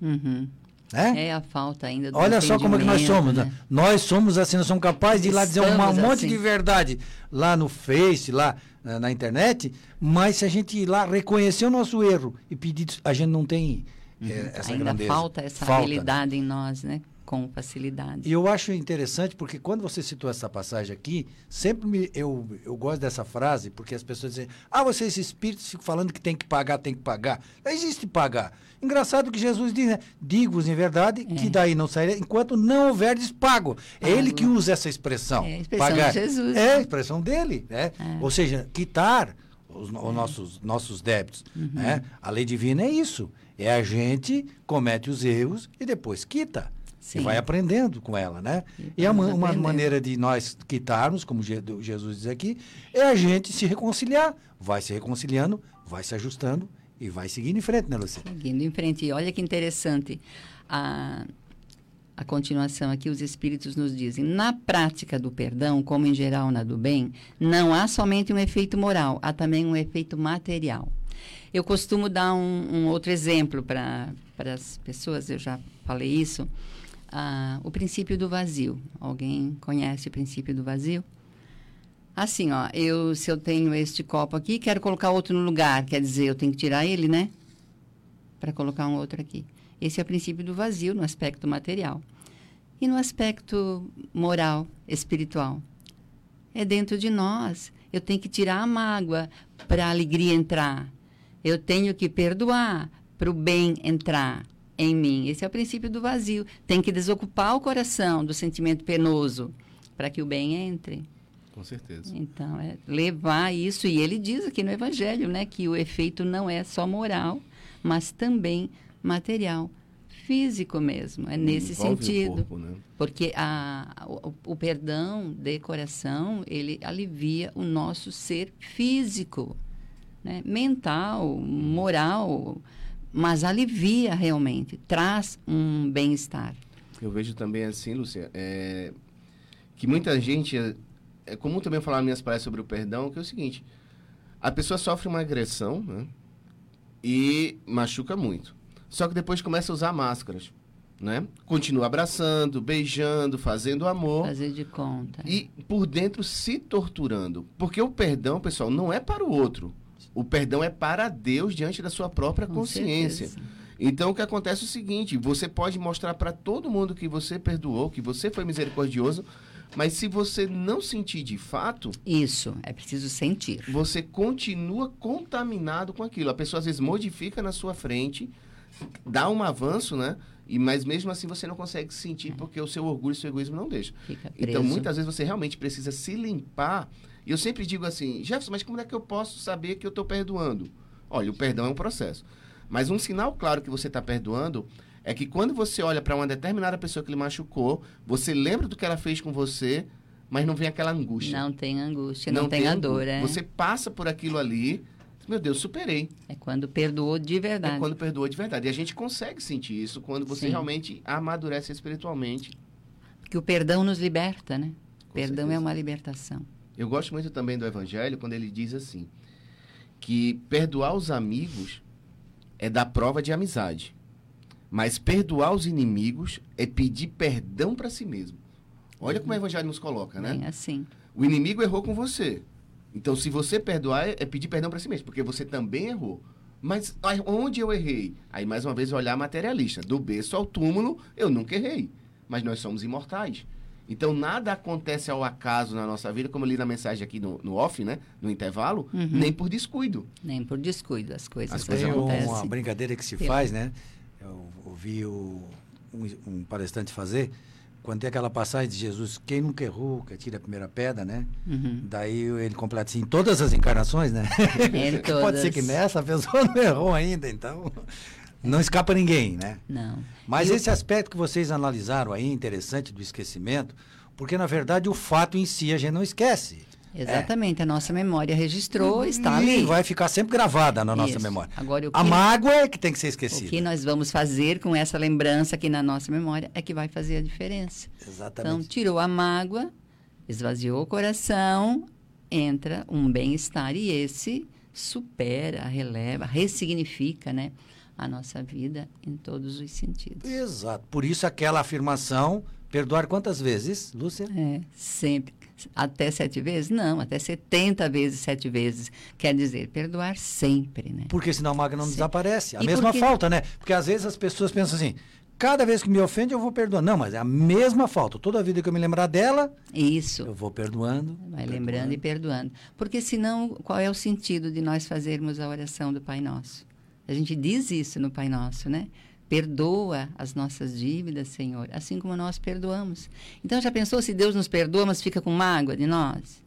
Uhum. Né? É a falta ainda do Olha só como é que nós somos. Né? Nós somos assim, nós somos capazes de ir lá dizer um monte assim. de verdade lá no Face, lá na, na, internet, mas se a gente ir lá reconhecer o nosso erro e pedir, a gente não tem uhum. é, essa ainda grandeza. falta essa falta. habilidade em nós, né? Com facilidade. E eu acho interessante porque quando você citou essa passagem aqui, sempre me, eu, eu gosto dessa frase, porque as pessoas dizem, ah, vocês espíritos ficam falando que tem que pagar, tem que pagar. Não existe pagar. Engraçado que Jesus diz, né? Digo-vos em verdade é. que daí não sairá enquanto não houverdes pago. É ele que usa essa expressão. É a expressão pagar. de Jesus. É a expressão dele. Né? É. Ou seja, quitar os, os nossos, nossos débitos. Uhum. Né? A lei divina é isso. É a gente comete os erros e depois quita. Sim. E vai aprendendo com ela, né? E, e uma, uma maneira de nós quitarmos, como Jesus diz aqui, é a gente se reconciliar. Vai se reconciliando, vai se ajustando e vai seguindo em frente, né, Luciana? Seguindo em frente. E olha que interessante. A, a continuação aqui, os Espíritos nos dizem: na prática do perdão, como em geral na do bem, não há somente um efeito moral, há também um efeito material. Eu costumo dar um, um outro exemplo para as pessoas, eu já falei isso o princípio do vazio. Alguém conhece o princípio do vazio? Assim, ó, eu, se eu tenho este copo aqui, quero colocar outro no lugar, quer dizer, eu tenho que tirar ele, né? Para colocar um outro aqui. Esse é o princípio do vazio no aspecto material. E no aspecto moral, espiritual. É dentro de nós. Eu tenho que tirar a mágoa para a alegria entrar. Eu tenho que perdoar para o bem entrar em mim. Esse é o princípio do vazio. Tem que desocupar o coração do sentimento penoso para que o bem entre. Com certeza. Então, é levar isso. E ele diz aqui no Evangelho né, que o efeito não é só moral, mas também material, físico mesmo. É nesse Envolve sentido. Corpo, né? Porque a, o, o perdão de coração, ele alivia o nosso ser físico, né? mental, moral mas alivia realmente, traz um bem-estar. Eu vejo também assim, Lúcia, é, que muita gente, é, é comum também falar nas minhas palestras sobre o perdão, que é o seguinte, a pessoa sofre uma agressão né, e machuca muito. Só que depois começa a usar máscaras. Né? Continua abraçando, beijando, fazendo amor. Fazer de conta. E por dentro se torturando. Porque o perdão, pessoal, não é para o outro. O perdão é para Deus diante da sua própria Com consciência. Certeza. Então o que acontece é o seguinte: você pode mostrar para todo mundo que você perdoou, que você foi misericordioso, mas se você não sentir de fato. Isso, é preciso sentir. Você continua contaminado com aquilo. A pessoa às vezes modifica na sua frente, dá um avanço, né? E, mas mesmo assim você não consegue sentir porque o seu orgulho e o seu egoísmo não deixam. Então muitas vezes você realmente precisa se limpar e eu sempre digo assim, Jefferson, mas como é que eu posso saber que eu estou perdoando? Olha, o perdão é um processo. Mas um sinal claro que você está perdoando é que quando você olha para uma determinada pessoa que lhe machucou, você lembra do que ela fez com você, mas não vem aquela angústia. Não tem angústia, não, não tem, tem a dor, é. Você passa por aquilo ali, meu Deus, superei. É quando perdoou de verdade. É quando perdoou de verdade. E a gente consegue sentir isso quando você Sim. realmente amadurece espiritualmente. Que o perdão nos liberta, né? Com perdão certeza. é uma libertação. Eu gosto muito também do Evangelho quando ele diz assim: que perdoar os amigos é dar prova de amizade, mas perdoar os inimigos é pedir perdão para si mesmo. Olha como o Evangelho nos coloca, né? Bem assim. O inimigo errou com você. Então, se você perdoar, é pedir perdão para si mesmo, porque você também errou. Mas onde eu errei? Aí, mais uma vez, olhar materialista. Do berço ao túmulo, eu nunca errei. Mas nós somos imortais. Então, nada acontece ao acaso na nossa vida, como eu li na mensagem aqui no, no off, né? No intervalo, uhum. nem por descuido. Nem por descuido, as coisas as coisas acontecem. uma brincadeira que se faz, né? Eu ouvi o, um, um, palestrante fazer, quando tem aquela passagem de Jesus, quem nunca errou, que atira a primeira pedra, né? Uhum. Daí ele completa assim, todas as encarnações, né? Pode ser que nessa a pessoa não errou ainda, então... Não escapa ninguém, né? Não. Mas esse aspecto que vocês analisaram aí, interessante, do esquecimento, porque na verdade o fato em si a gente não esquece. Exatamente, é. a nossa memória registrou, e está ali. E vai ficar sempre gravada na nossa Isso. memória. Agora, que, a mágoa é que tem que ser esquecida. O que nós vamos fazer com essa lembrança aqui na nossa memória é que vai fazer a diferença. Exatamente. Então, tirou a mágoa, esvaziou o coração, entra um bem-estar e esse supera, releva, ressignifica, né? A nossa vida em todos os sentidos. Exato. Por isso aquela afirmação, perdoar quantas vezes, Lúcia? É, sempre. Até sete vezes? Não, até 70 vezes sete vezes. Quer dizer, perdoar sempre, né? Porque senão a mágoa não desaparece. A E mesma porque- falta, né? Porque às vezes as pessoas pensam assim, cada vez que me ofende eu vou perdoando. Não, mas é a mesma falta. Toda vida que eu me lembrar dela, Isso. eu vou perdoando. Vai lembrando e perdoando. Porque senão, qual é o sentido de nós fazermos a oração do Pai Nosso? A gente diz isso no Pai Nosso, né? Perdoa as nossas dívidas, Senhor, assim como nós perdoamos. Então, já pensou se Deus nos perdoa, mas fica com mágoa de nós?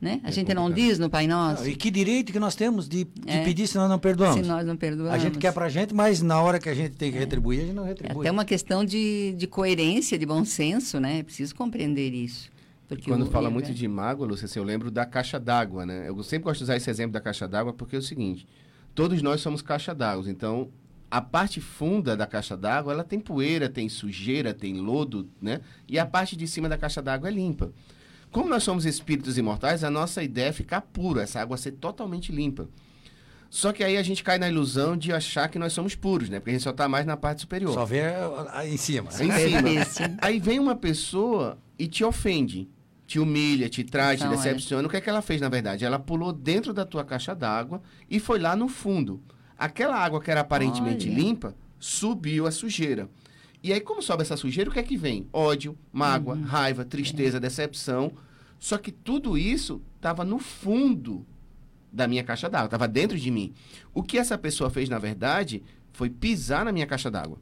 Né? A É gente não complicado. diz no Pai Nosso, E que direito que nós temos de, de É. pedir se nós não perdoamos? se nós não perdoamos. A gente quer pra gente, mas na hora que a gente tem que retribuir, a gente não É retribui. até uma questão de, de coerência, de bom senso, né? É preciso compreender isso. Porque Quando fala é- muito de mágoa, Lúcia, assim, eu lembro da caixa d'água, né? Eu sempre gosto de usar esse exemplo da caixa d'água porque é o seguinte: todos nós somos caixa d'água. Então, a parte funda da caixa d'água, ela tem poeira, tem sujeira, tem lodo, né? E a parte de cima da caixa d'água é limpa. Como nós somos espíritos imortais, a nossa ideia é ficar pura, essa água ser totalmente limpa. Só que aí a gente cai na ilusão de achar que nós somos puros, né? Porque a gente só está mais na parte superior. Só vê ah, em cima. Em cima. Aí vem uma pessoa e te ofende, te humilha, te trai, te Então, decepciona. O que é que ela fez, na verdade? Ela pulou dentro da tua caixa d'água e foi lá no fundo. Aquela água que era aparentemente Olha. limpa, subiu a sujeira. E aí, como sobe essa sujeira, o que é que vem? Ódio, mágoa, Uhum. raiva, tristeza, É. decepção. Só que tudo isso estava no fundo da minha caixa d'água, estava dentro de mim. O que essa pessoa fez, na verdade, foi pisar na minha caixa d'água.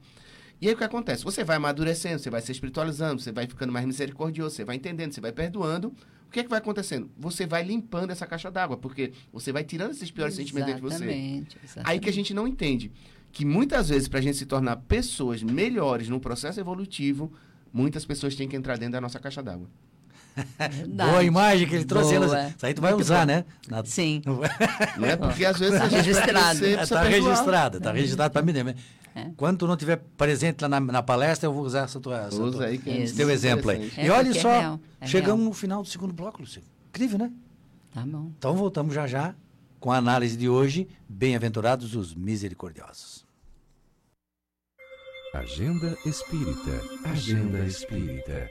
E aí o que acontece? Você vai amadurecendo, você vai se espiritualizando, você vai ficando mais misericordioso, você vai entendendo, você vai perdoando. O que é que vai acontecendo? Você vai limpando essa caixa d'água, porque você vai tirando esses piores sentimentos dentro de você. Exatamente, Aí que a gente não entende que muitas vezes, para a gente se tornar pessoas melhores no processo evolutivo, muitas pessoas têm que entrar dentro da nossa caixa d'água. Boa imagem que ele trouxe. Boa. Ela- Isso aí tu vai Muito usar, bom. né? Na- Sim. Né? Porque às vezes a Tá gente vai registrado. crescer, É, precisa tá perdoar. registrado, tá registrado para mim mesmo. É. Quando tu não tiver presente lá na, na palestra, eu vou usar essa tua, essa Usa tua- aí que é esse teu exemplo aí. interessante. É, e olha é só, real, é chegamos real. no final do segundo bloco, Lúcio. Incrível, né? Tá bom. Então voltamos já já com a análise de hoje. Bem-aventurados os misericordiosos. Agenda Espírita. Agenda Espírita.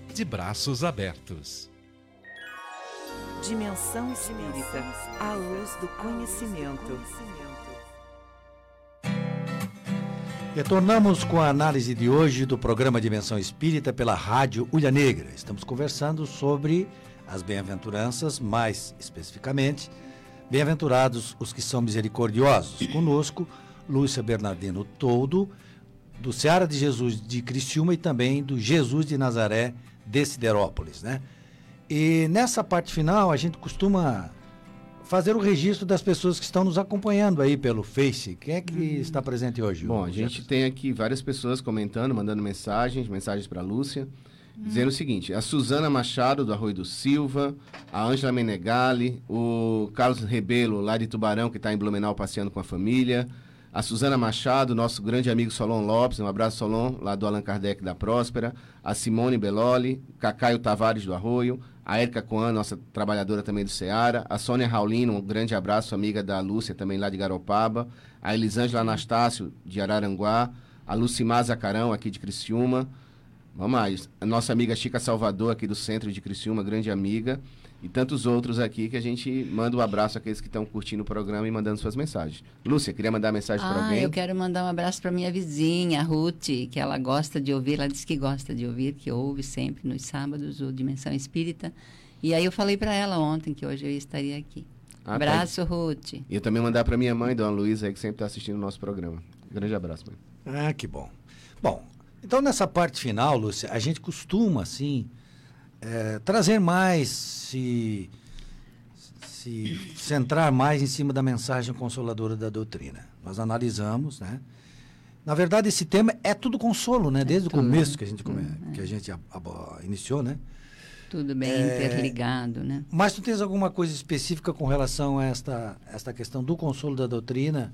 de braços abertos. Dimensão Espírita, a luz do conhecimento. Retornamos com a análise de hoje do programa Dimensão Espírita pela Rádio Ulha Negra. Estamos conversando sobre as bem-aventuranças, mais especificamente, bem-aventurados os que são misericordiosos. Conosco, Lúcia Bernardino Toldo, do Seara de Jesus de Criciúma e também do Jesus de Nazaré de Siderópolis, né? E nessa parte final, a gente costuma fazer o registro das pessoas que estão nos acompanhando aí pelo Face. Quem é que hum. está presente hoje? Bom, a gente tem aqui várias pessoas comentando, mandando mensagens, mensagens para a Lúcia, hum. dizendo o seguinte: a Suzana Machado, do Arroio do Silva, a Ângela Menegali, o Carlos Rebelo, lá de Tubarão, que está em Blumenau passeando com a família, a Suzana Machado, nosso grande amigo Solon Lopes, um abraço Solon, lá do Allan Kardec da Próspera, a Simone Beloli, Cacaio Tavares do Arroio, a Erika Coan, nossa trabalhadora também do Ceará, a Sônia Raulino, um grande abraço, amiga da Lúcia, também lá de Garopaba, a Elisângela Anastácio, de Araranguá, a Lucimar Zacarão, aqui de Criciúma, vamos mais, a nossa amiga Chica Salvador, aqui do centro de Criciúma, grande amiga, e tantos outros aqui que a gente manda um abraço àqueles que estão curtindo o programa e mandando suas mensagens. Lúcia, queria mandar mensagem ah, para alguém? eu quero mandar um abraço para minha vizinha, a Ruth, que ela gosta de ouvir, ela diz que gosta de ouvir, que ouve sempre nos sábados o Dimensão Espírita. E aí eu falei para ela ontem que hoje eu estaria aqui. Ah, tá. abraço, tá. Ruth. E eu também mandar para minha mãe, Dona Luísa, que sempre está assistindo o nosso programa. grande abraço, mãe. Ah, que bom. Bom, então nessa parte final, Lúcia, a gente costuma, assim, é, trazer mais, se, se centrar mais em cima da mensagem consoladora da doutrina. Nós analisamos, né? Na verdade, esse tema é tudo consolo, né? Desde é o começo que a gente, come, é. que a gente a, a, iniciou, né? Tudo bem é, interligado, né? Mas tu tens alguma coisa específica com relação a esta, esta questão do consolo da doutrina?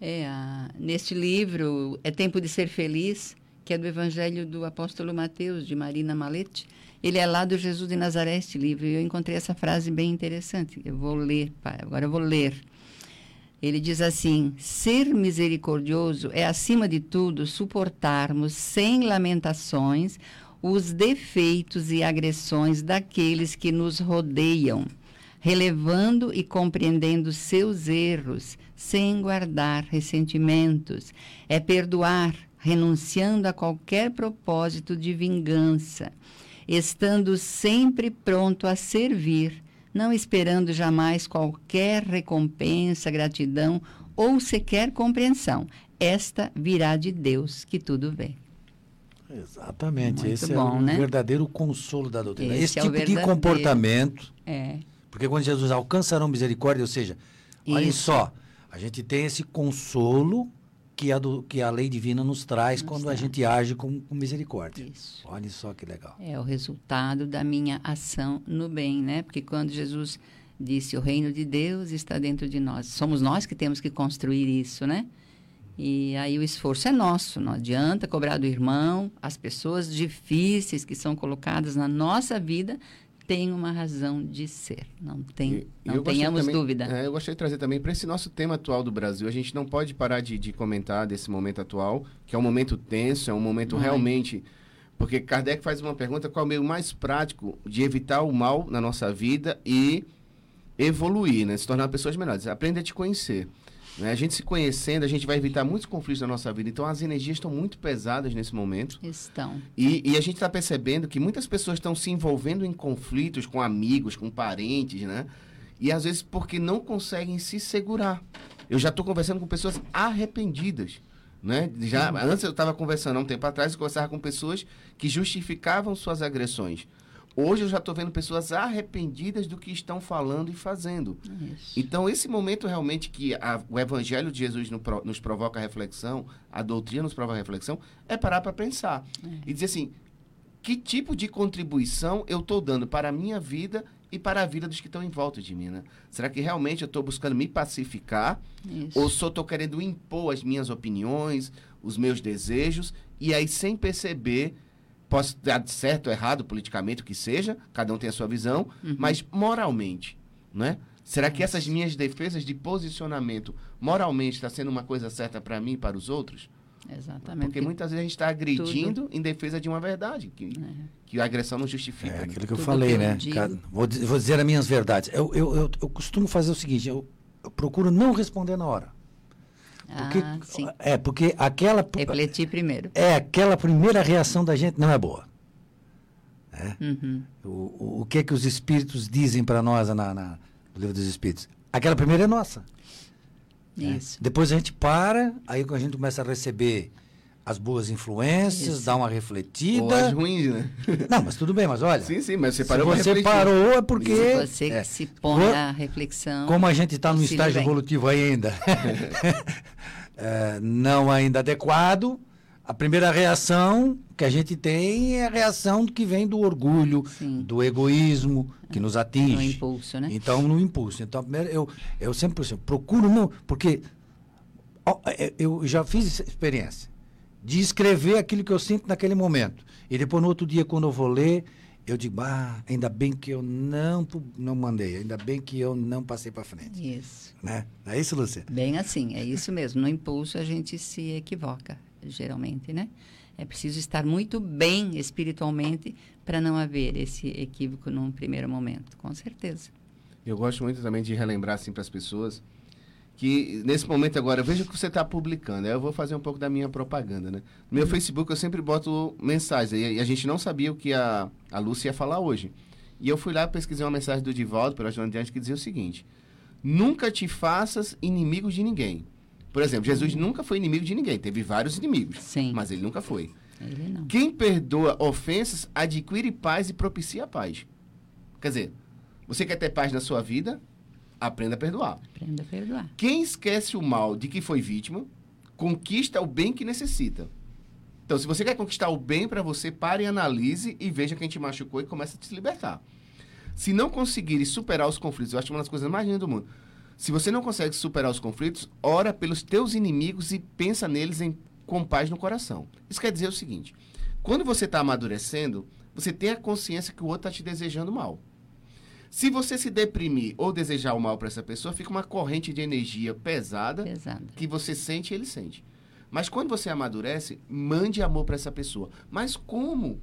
É, a, neste livro, É Tempo de Ser Feliz, que é do Evangelho do Apóstolo Mateus, de Marina Malete, ele é lá do Jesus de Nazaré, este livro, e eu encontrei essa frase bem interessante. Eu vou ler, pai, agora eu vou ler. Ele diz assim: ser misericordioso é, acima de tudo, suportarmos sem lamentações os defeitos e agressões daqueles que nos rodeiam, relevando e compreendendo seus erros, sem guardar ressentimentos. É perdoar, renunciando a qualquer propósito de vingança estando sempre pronto a servir, não esperando jamais qualquer recompensa, gratidão ou sequer compreensão. Esta virá de Deus que tudo vê. Exatamente. Muito Esse bom, é o né? verdadeiro consolo da doutrina. Esse, Esse é tipo de comportamento. É. Porque quando Jesus alcançarão misericórdia, ou seja, olhem só, a gente tem esse consolo que a, do, que a lei divina nos traz nos quando traz. a gente age com, com, misericórdia. Isso. Olha só que legal. É o resultado da minha ação no bem, né? Porque quando Jesus disse o reino de Deus está dentro de nós, somos nós que temos que construir isso, né? E aí o esforço é nosso, não adianta cobrar do irmão, as pessoas difíceis que são colocadas na nossa vida tem uma razão de ser. Não, tem, e, não tenhamos também, dúvida. É, eu gostaria de trazer também para esse nosso tema atual do Brasil. A gente não pode parar de, de comentar desse momento atual, que é um momento tenso, é um momento Ai. realmente. Porque Kardec faz uma pergunta: qual é o meio mais prático de evitar o mal na nossa vida e evoluir, né? se tornar pessoas melhores? Aprenda a te conhecer. Né? A gente se conhecendo, a gente vai evitar muitos conflitos na nossa vida. Então, as energias estão muito pesadas nesse momento. Estão. E, e a gente está percebendo que muitas pessoas estão se envolvendo em conflitos com amigos, com parentes, né? E às vezes porque não conseguem se segurar. Eu já estou conversando com pessoas arrependidas. Né? Já, antes eu estava conversando há um tempo atrás, eu conversava com pessoas que justificavam suas agressões. Hoje eu já estou vendo pessoas arrependidas do que estão falando e fazendo. Isso. Então, esse momento realmente que a, o Evangelho de Jesus no, nos provoca reflexão, a doutrina nos provoca reflexão, é parar para pensar. É. E dizer assim, que tipo de contribuição eu estou dando para a minha vida e para a vida dos que estão em volta de mim, né? Será que realmente eu estou buscando me pacificar Isso. ou só estou querendo impor as minhas opiniões, os meus desejos e aí sem perceber posso dar certo ou errado politicamente o que seja, cada um tem a sua visão, Uhum. mas moralmente, né? Será que essas minhas defesas de posicionamento moralmente está sendo uma coisa certa para mim e para os outros? Exatamente. Porque muitas vezes a gente está agredindo em defesa de uma verdade, que, que a agressão não justifica. É né? aquilo que eu Tudo falei, que eu né? digo- Vou, dizer- vou dizer as minhas verdades. Eu, eu, eu, eu costumo fazer o seguinte: eu, eu procuro não responder na hora. Porque, Ah, sim. É, porque aquela. Refletir primeiro. É, aquela primeira reação da gente não é boa. Uhum. O, o, o que é que os espíritos dizem para nós na, na- no livro dos espíritos? Aquela primeira é nossa. né? Isso. Depois a gente para, aí a gente começa a receber as boas influências, Isso. dá uma Ou as refletida. ruins, né? Não, mas tudo bem, mas olha. Sim, sim, mas você se parou pra você parou é porque. Se você é, se põe à reflexão. Como a gente está no auxilia estágio bem. evolutivo ainda, é, não ainda adequado, a primeira reação que a gente tem é a reação que vem do orgulho, Sim. do egoísmo que nos atinge. No impulso, né? Então, no impulso. Então, primeiro, eu, eu sempre assim, procuro não, porque ó, é, eu já fiz essa experiência de escrever aquilo que eu sinto naquele momento. E depois, no outro dia, quando eu vou ler, eu digo, ah, ainda bem que eu não, não mandei, ainda bem que eu não passei para frente. Isso. Né? Não é isso, Lúcia? Bem assim, é isso mesmo. No impulso a gente se equivoca, geralmente, né? É preciso estar muito bem espiritualmente para não haver esse equívoco num primeiro momento, com certeza. Eu gosto muito também de relembrar assim para as pessoas que nesse momento agora, veja o que você está publicando. Aí eu vou fazer um pouco da minha propaganda, né? No meu Facebook eu sempre boto mensagens e a gente não sabia o que a, a Lúcia ia falar hoje. E eu fui lá pesquisei uma mensagem do Divaldo, pelo Ajudante Diante, que dizia o seguinte: Nunca te faças inimigo de ninguém. Por exemplo, Jesus nunca foi inimigo de ninguém, teve vários inimigos, Sim. mas ele nunca foi. Ele não. Quem perdoa ofensas adquire paz e propicia a paz. Quer dizer, você quer ter paz na sua vida? Aprenda a perdoar. Aprenda a perdoar. Quem esquece o mal de que foi vítima, conquista o bem que necessita. Então, se você quer conquistar o bem para você, pare e analise e veja quem te machucou e comece a se libertar. Se não conseguires superar os conflitos, eu acho uma das coisas mais lindas do mundo. Se você não consegue superar os conflitos, ora pelos teus inimigos e pensa neles em, com paz no coração. Isso quer dizer o seguinte: quando você está amadurecendo, você tem a consciência que o outro está te desejando mal. Se você se deprimir ou desejar o mal para essa pessoa, fica uma corrente de energia pesada Pesado. que você sente e ele sente. Mas quando você amadurece, mande amor para essa pessoa. Mas como?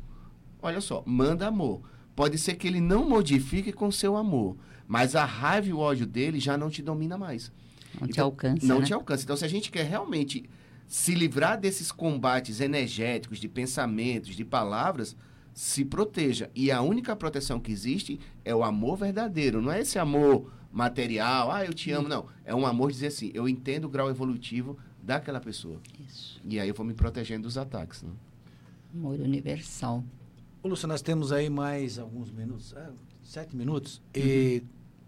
Olha só, manda amor. Pode ser que ele não modifique com seu amor, mas a raiva e o ódio dele já não te domina mais. Não te Então, alcança. Não né? te alcança. Então, se a gente quer realmente se livrar desses combates energéticos, de pensamentos, de palavras, se proteja. E a única proteção que existe é o amor verdadeiro. Não é esse amor material, ah, eu te amo. Não. É um amor de dizer assim, eu entendo o grau evolutivo daquela pessoa. Isso. E aí eu vou me protegendo dos ataques. Né? Amor universal. Ô, Lúcia, nós temos aí mais alguns minutos, é, sete minutos, e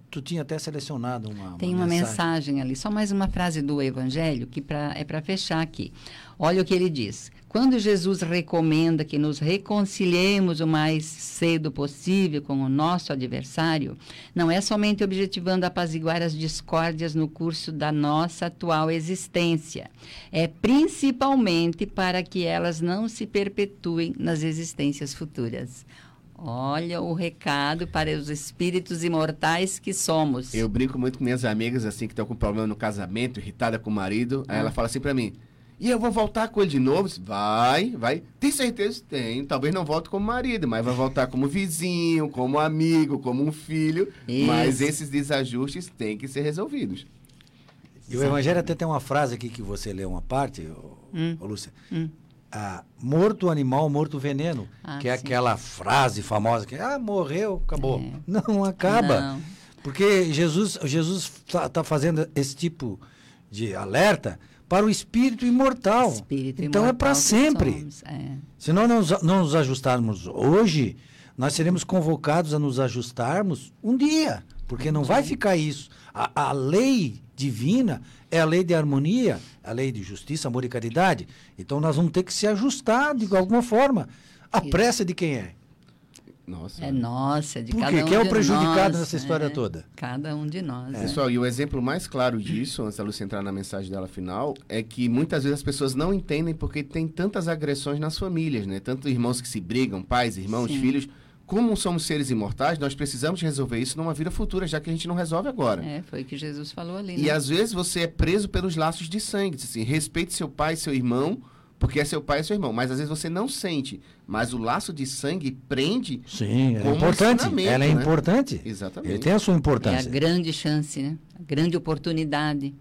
tu tinha até selecionado uma, Tem uma mensagem ali, só mais uma frase do Evangelho que pra, é para fechar aqui. Olha o que ele diz. Quando Jesus recomenda que nos reconciliemos o mais cedo possível com o nosso adversário, não é somente objetivando apaziguar as discórdias no curso da nossa atual existência, é principalmente para que elas não se perpetuem nas existências futuras. Olha o recado para os espíritos imortais que somos. Eu brinco muito com minhas amigas, assim, que estão com problema no casamento, irritada com o marido. Aí ela fala assim pra mim, e eu vou voltar com ele de novo? Vai, vai. Tem certeza? Tem. Talvez não volte como marido, mas vai voltar como vizinho, como amigo, como um filho. Mas Isso. esses desajustes têm que ser resolvidos. E o Evangelho até tem uma frase aqui que você leu uma parte, ô, Hum. ô, Lúcia. Hum. Ah, morto animal, morto veneno. Ah, que é sim. aquela frase famosa que, ah, morreu, acabou. É. Não acaba. Não. Porque Jesus Jesus está fazendo esse tipo de alerta para o espírito imortal. Espírito então é imortal para que sempre. somos, é. Se nós não, nos- não nos ajustarmos hoje, nós seremos convocados a nos ajustarmos um dia, porque não vai ficar isso. A, a lei divina é a lei de harmonia, a lei de justiça, amor e caridade. Então nós vamos ter que se ajustar de alguma forma. A Isso. pressa de quem é? Nossa. É nossa, de Por cada quê? um Quem é o prejudicado nós, nessa história é. toda? Cada um de nós. É. é. Pessoal, e o exemplo mais claro disso, antes da Lúcia entrar na mensagem dela final, é que muitas vezes as pessoas não entendem porque tem tantas agressões nas famílias, né? Tanto irmãos que se brigam, pais, irmãos, Sim. filhos. Como somos seres imortais, nós precisamos resolver isso numa vida futura, já que a gente não resolve agora. É, foi o que Jesus falou ali. E né? às vezes você é preso pelos laços de sangue. Assim, respeite seu pai e seu irmão, porque é seu pai e seu irmão. Mas às vezes você não sente. Mas o laço de sangue prende. Sim, é importante. Ela é né? importante. Exatamente. Ele tem a sua É a importância. grande chance, né? A grande oportunidade.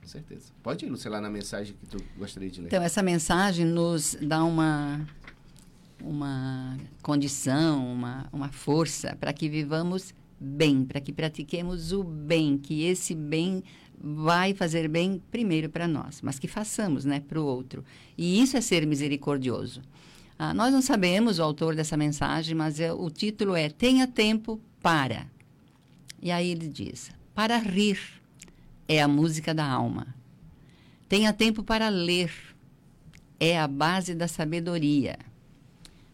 Com certeza. Pode ir, Lúcia, lá na mensagem que tu gostaria de ler. Então, essa mensagem nos dá uma, uma condição, uma, uma força para que vivamos bem, para que pratiquemos o bem, que esse bem vai fazer bem primeiro para nós, mas que façamos né, para o outro. E isso é ser misericordioso. Ah, nós não sabemos o autor dessa mensagem, mas é, o título é Tenha Tempo para. E aí ele diz: Para rir é a música da alma. Tenha tempo para ler é a base da sabedoria.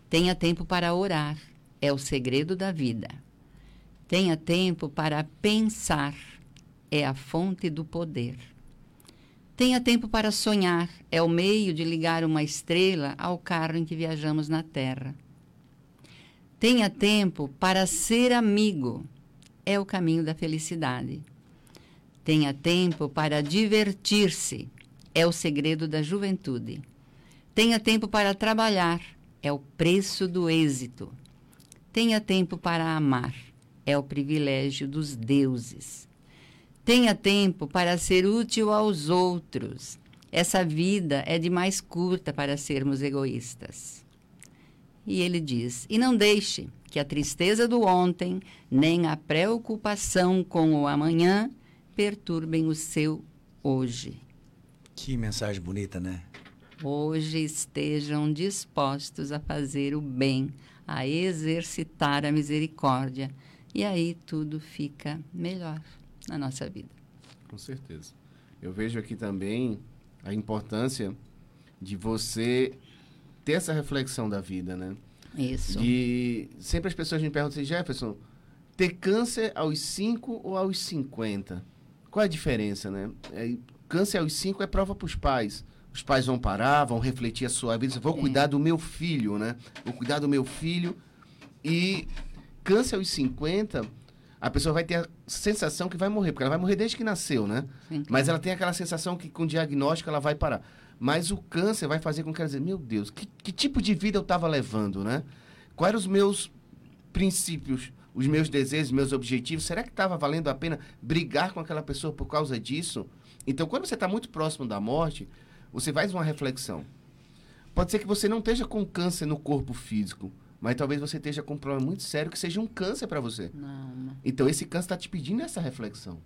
Tenha tempo para orar, é o segredo da vida. Tenha tempo para pensar, é a fonte do poder. Tenha tempo para sonhar, é o meio de ligar uma estrela ao carro em que viajamos na Terra. Tenha tempo para ser amigo, é o caminho da felicidade. Tenha tempo para divertir-se, é o segredo da juventude. Tenha tempo para trabalhar, é o preço do êxito. Tenha tempo para amar, é o privilégio dos deuses. Tenha tempo para ser útil aos outros. Essa vida é demais curta para sermos egoístas. E ele diz: E não deixe que a tristeza do ontem, nem a preocupação com o amanhã perturbem o seu hoje. Que mensagem bonita, né? Hoje estejam dispostos a fazer o bem, a exercitar a misericórdia. E aí tudo fica melhor na nossa vida. Com certeza. Eu vejo aqui também a importância de você ter essa reflexão da vida, né? Isso. De sempre as pessoas me perguntam assim, Jefferson, ter câncer aos 5 ou aos 50? Qual é a diferença, né? É, câncer aos 5 é prova para os pais. Os pais vão parar, vão refletir a sua vida. Vou É. cuidar do meu filho, né? Vou cuidar do meu filho. E câncer aos 50, a pessoa vai ter a sensação que vai morrer, porque ela vai morrer desde que nasceu, né? Sim, Mas ela tem aquela sensação que com diagnóstico ela vai parar. Mas o câncer vai fazer com que ela dizer, meu Deus, que, que tipo de vida eu estava levando, né? Quais eram os meus princípios, os meus desejos, meus objetivos? Será que estava valendo a pena brigar com aquela pessoa por causa disso? Então, quando você está muito próximo da morte, você faz uma reflexão. Pode ser que você não esteja com câncer no corpo físico, mas talvez você esteja com um problema muito sério que seja um câncer para você. Não, não. Então esse câncer está te pedindo essa reflexão.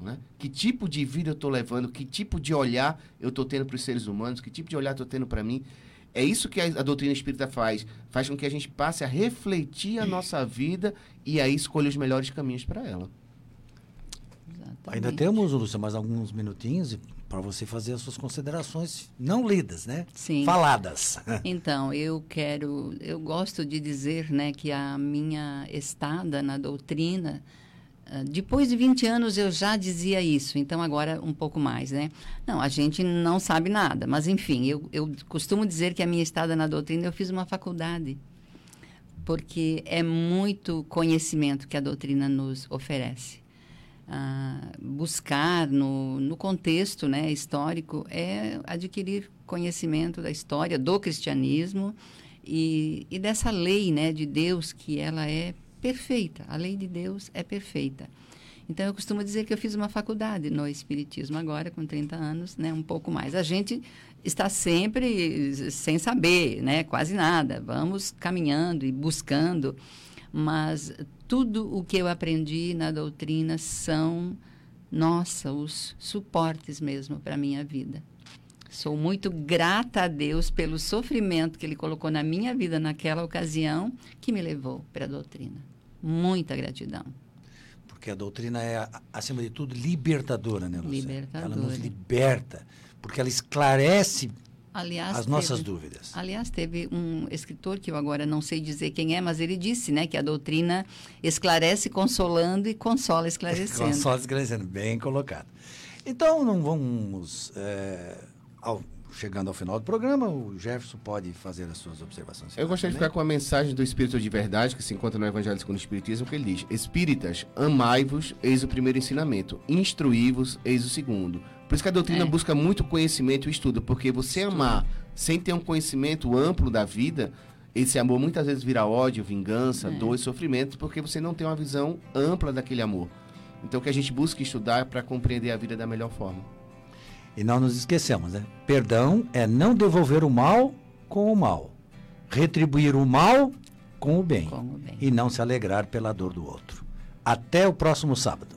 Né? Que tipo de vida eu estou levando? Que tipo de olhar eu estou tendo para os seres humanos? Que tipo de olhar estou tendo para mim? É isso que a, a doutrina espírita faz. Faz com que a gente passe a refletir a nossa vida e aí escolher os melhores caminhos para ela. Exatamente. Ainda temos, Lúcia, mais alguns minutinhos para você fazer as suas considerações não lidas, né? Sim. Faladas. Então, eu quero, eu gosto de dizer, né, que a minha estada na doutrina, ah, depois de 20 anos eu já dizia isso, então agora um pouco mais, né? Não, a gente não sabe nada, mas enfim, eu, eu costumo dizer que a minha estada na doutrina eu fiz uma faculdade, porque é muito conhecimento que a doutrina nos oferece. Ah, buscar no, no contexto né, histórico é adquirir conhecimento da história do cristianismo e, e dessa lei né, de Deus que ela é perfeita. A lei de Deus é perfeita. Então, eu costumo dizer que eu fiz uma faculdade no Espiritismo agora, com 30 anos, né, um pouco mais. A gente está sempre sem saber, né, quase nada. Vamos caminhando e buscando, mas tudo o que eu aprendi na doutrina são, nossa, os suportes mesmo para a minha vida. Sou muito grata a Deus pelo sofrimento que Ele colocou na minha vida naquela ocasião que me levou para a doutrina. Muita gratidão. Porque a doutrina é, acima de tudo, libertadora, né, Lúcia? Libertadora. Ela nos liberta. Porque ela esclarece aliás, as teve, nossas dúvidas. Aliás, teve um escritor que eu agora não sei dizer quem é, mas ele disse, né, que a doutrina esclarece consolando e consola esclarecendo. consola esclarecendo, bem colocado. Então, não vamos é, ao, chegando ao final do programa, o Jefferson pode fazer as suas observações. Eu gostaria de ficar com a mensagem do Espírito de Verdade, que se encontra no Evangelho segundo o Espiritismo, que ele diz: Espíritas, amai-vos, eis o primeiro ensinamento, instruí-vos, eis o segundo. Por isso que a doutrina é. busca muito conhecimento e estudo, porque você estudo. amar sem ter um conhecimento amplo da vida, esse amor muitas vezes vira ódio, vingança, é. dor e sofrimento, porque você não tem uma visão ampla daquele amor. Então, que a gente busca estudar para compreender a vida da melhor forma. E não nos esqueçamos, né? Perdão é não devolver o mal com o mal. Retribuir o mal com o bem. Com o bem. E não se alegrar pela dor do outro. Até o próximo sábado.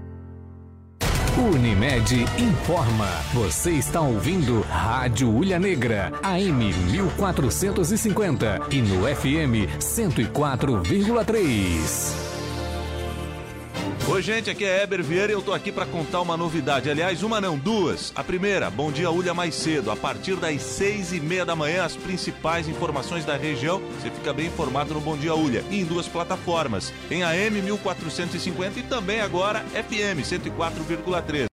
Unimed informa. Você está ouvindo Rádio Ulha Negra, AM 1450 e no FM 104,3. Oi, gente, aqui é Eber Vieira e eu tô aqui para contar uma novidade. Aliás, uma não, duas. A primeira, Bom Dia Ulha mais cedo. A partir das seis e meia da manhã, as principais informações da região. Você fica bem informado no Bom Dia Ulha. E em duas plataformas. Em AM 1450 e também agora FM 104,3.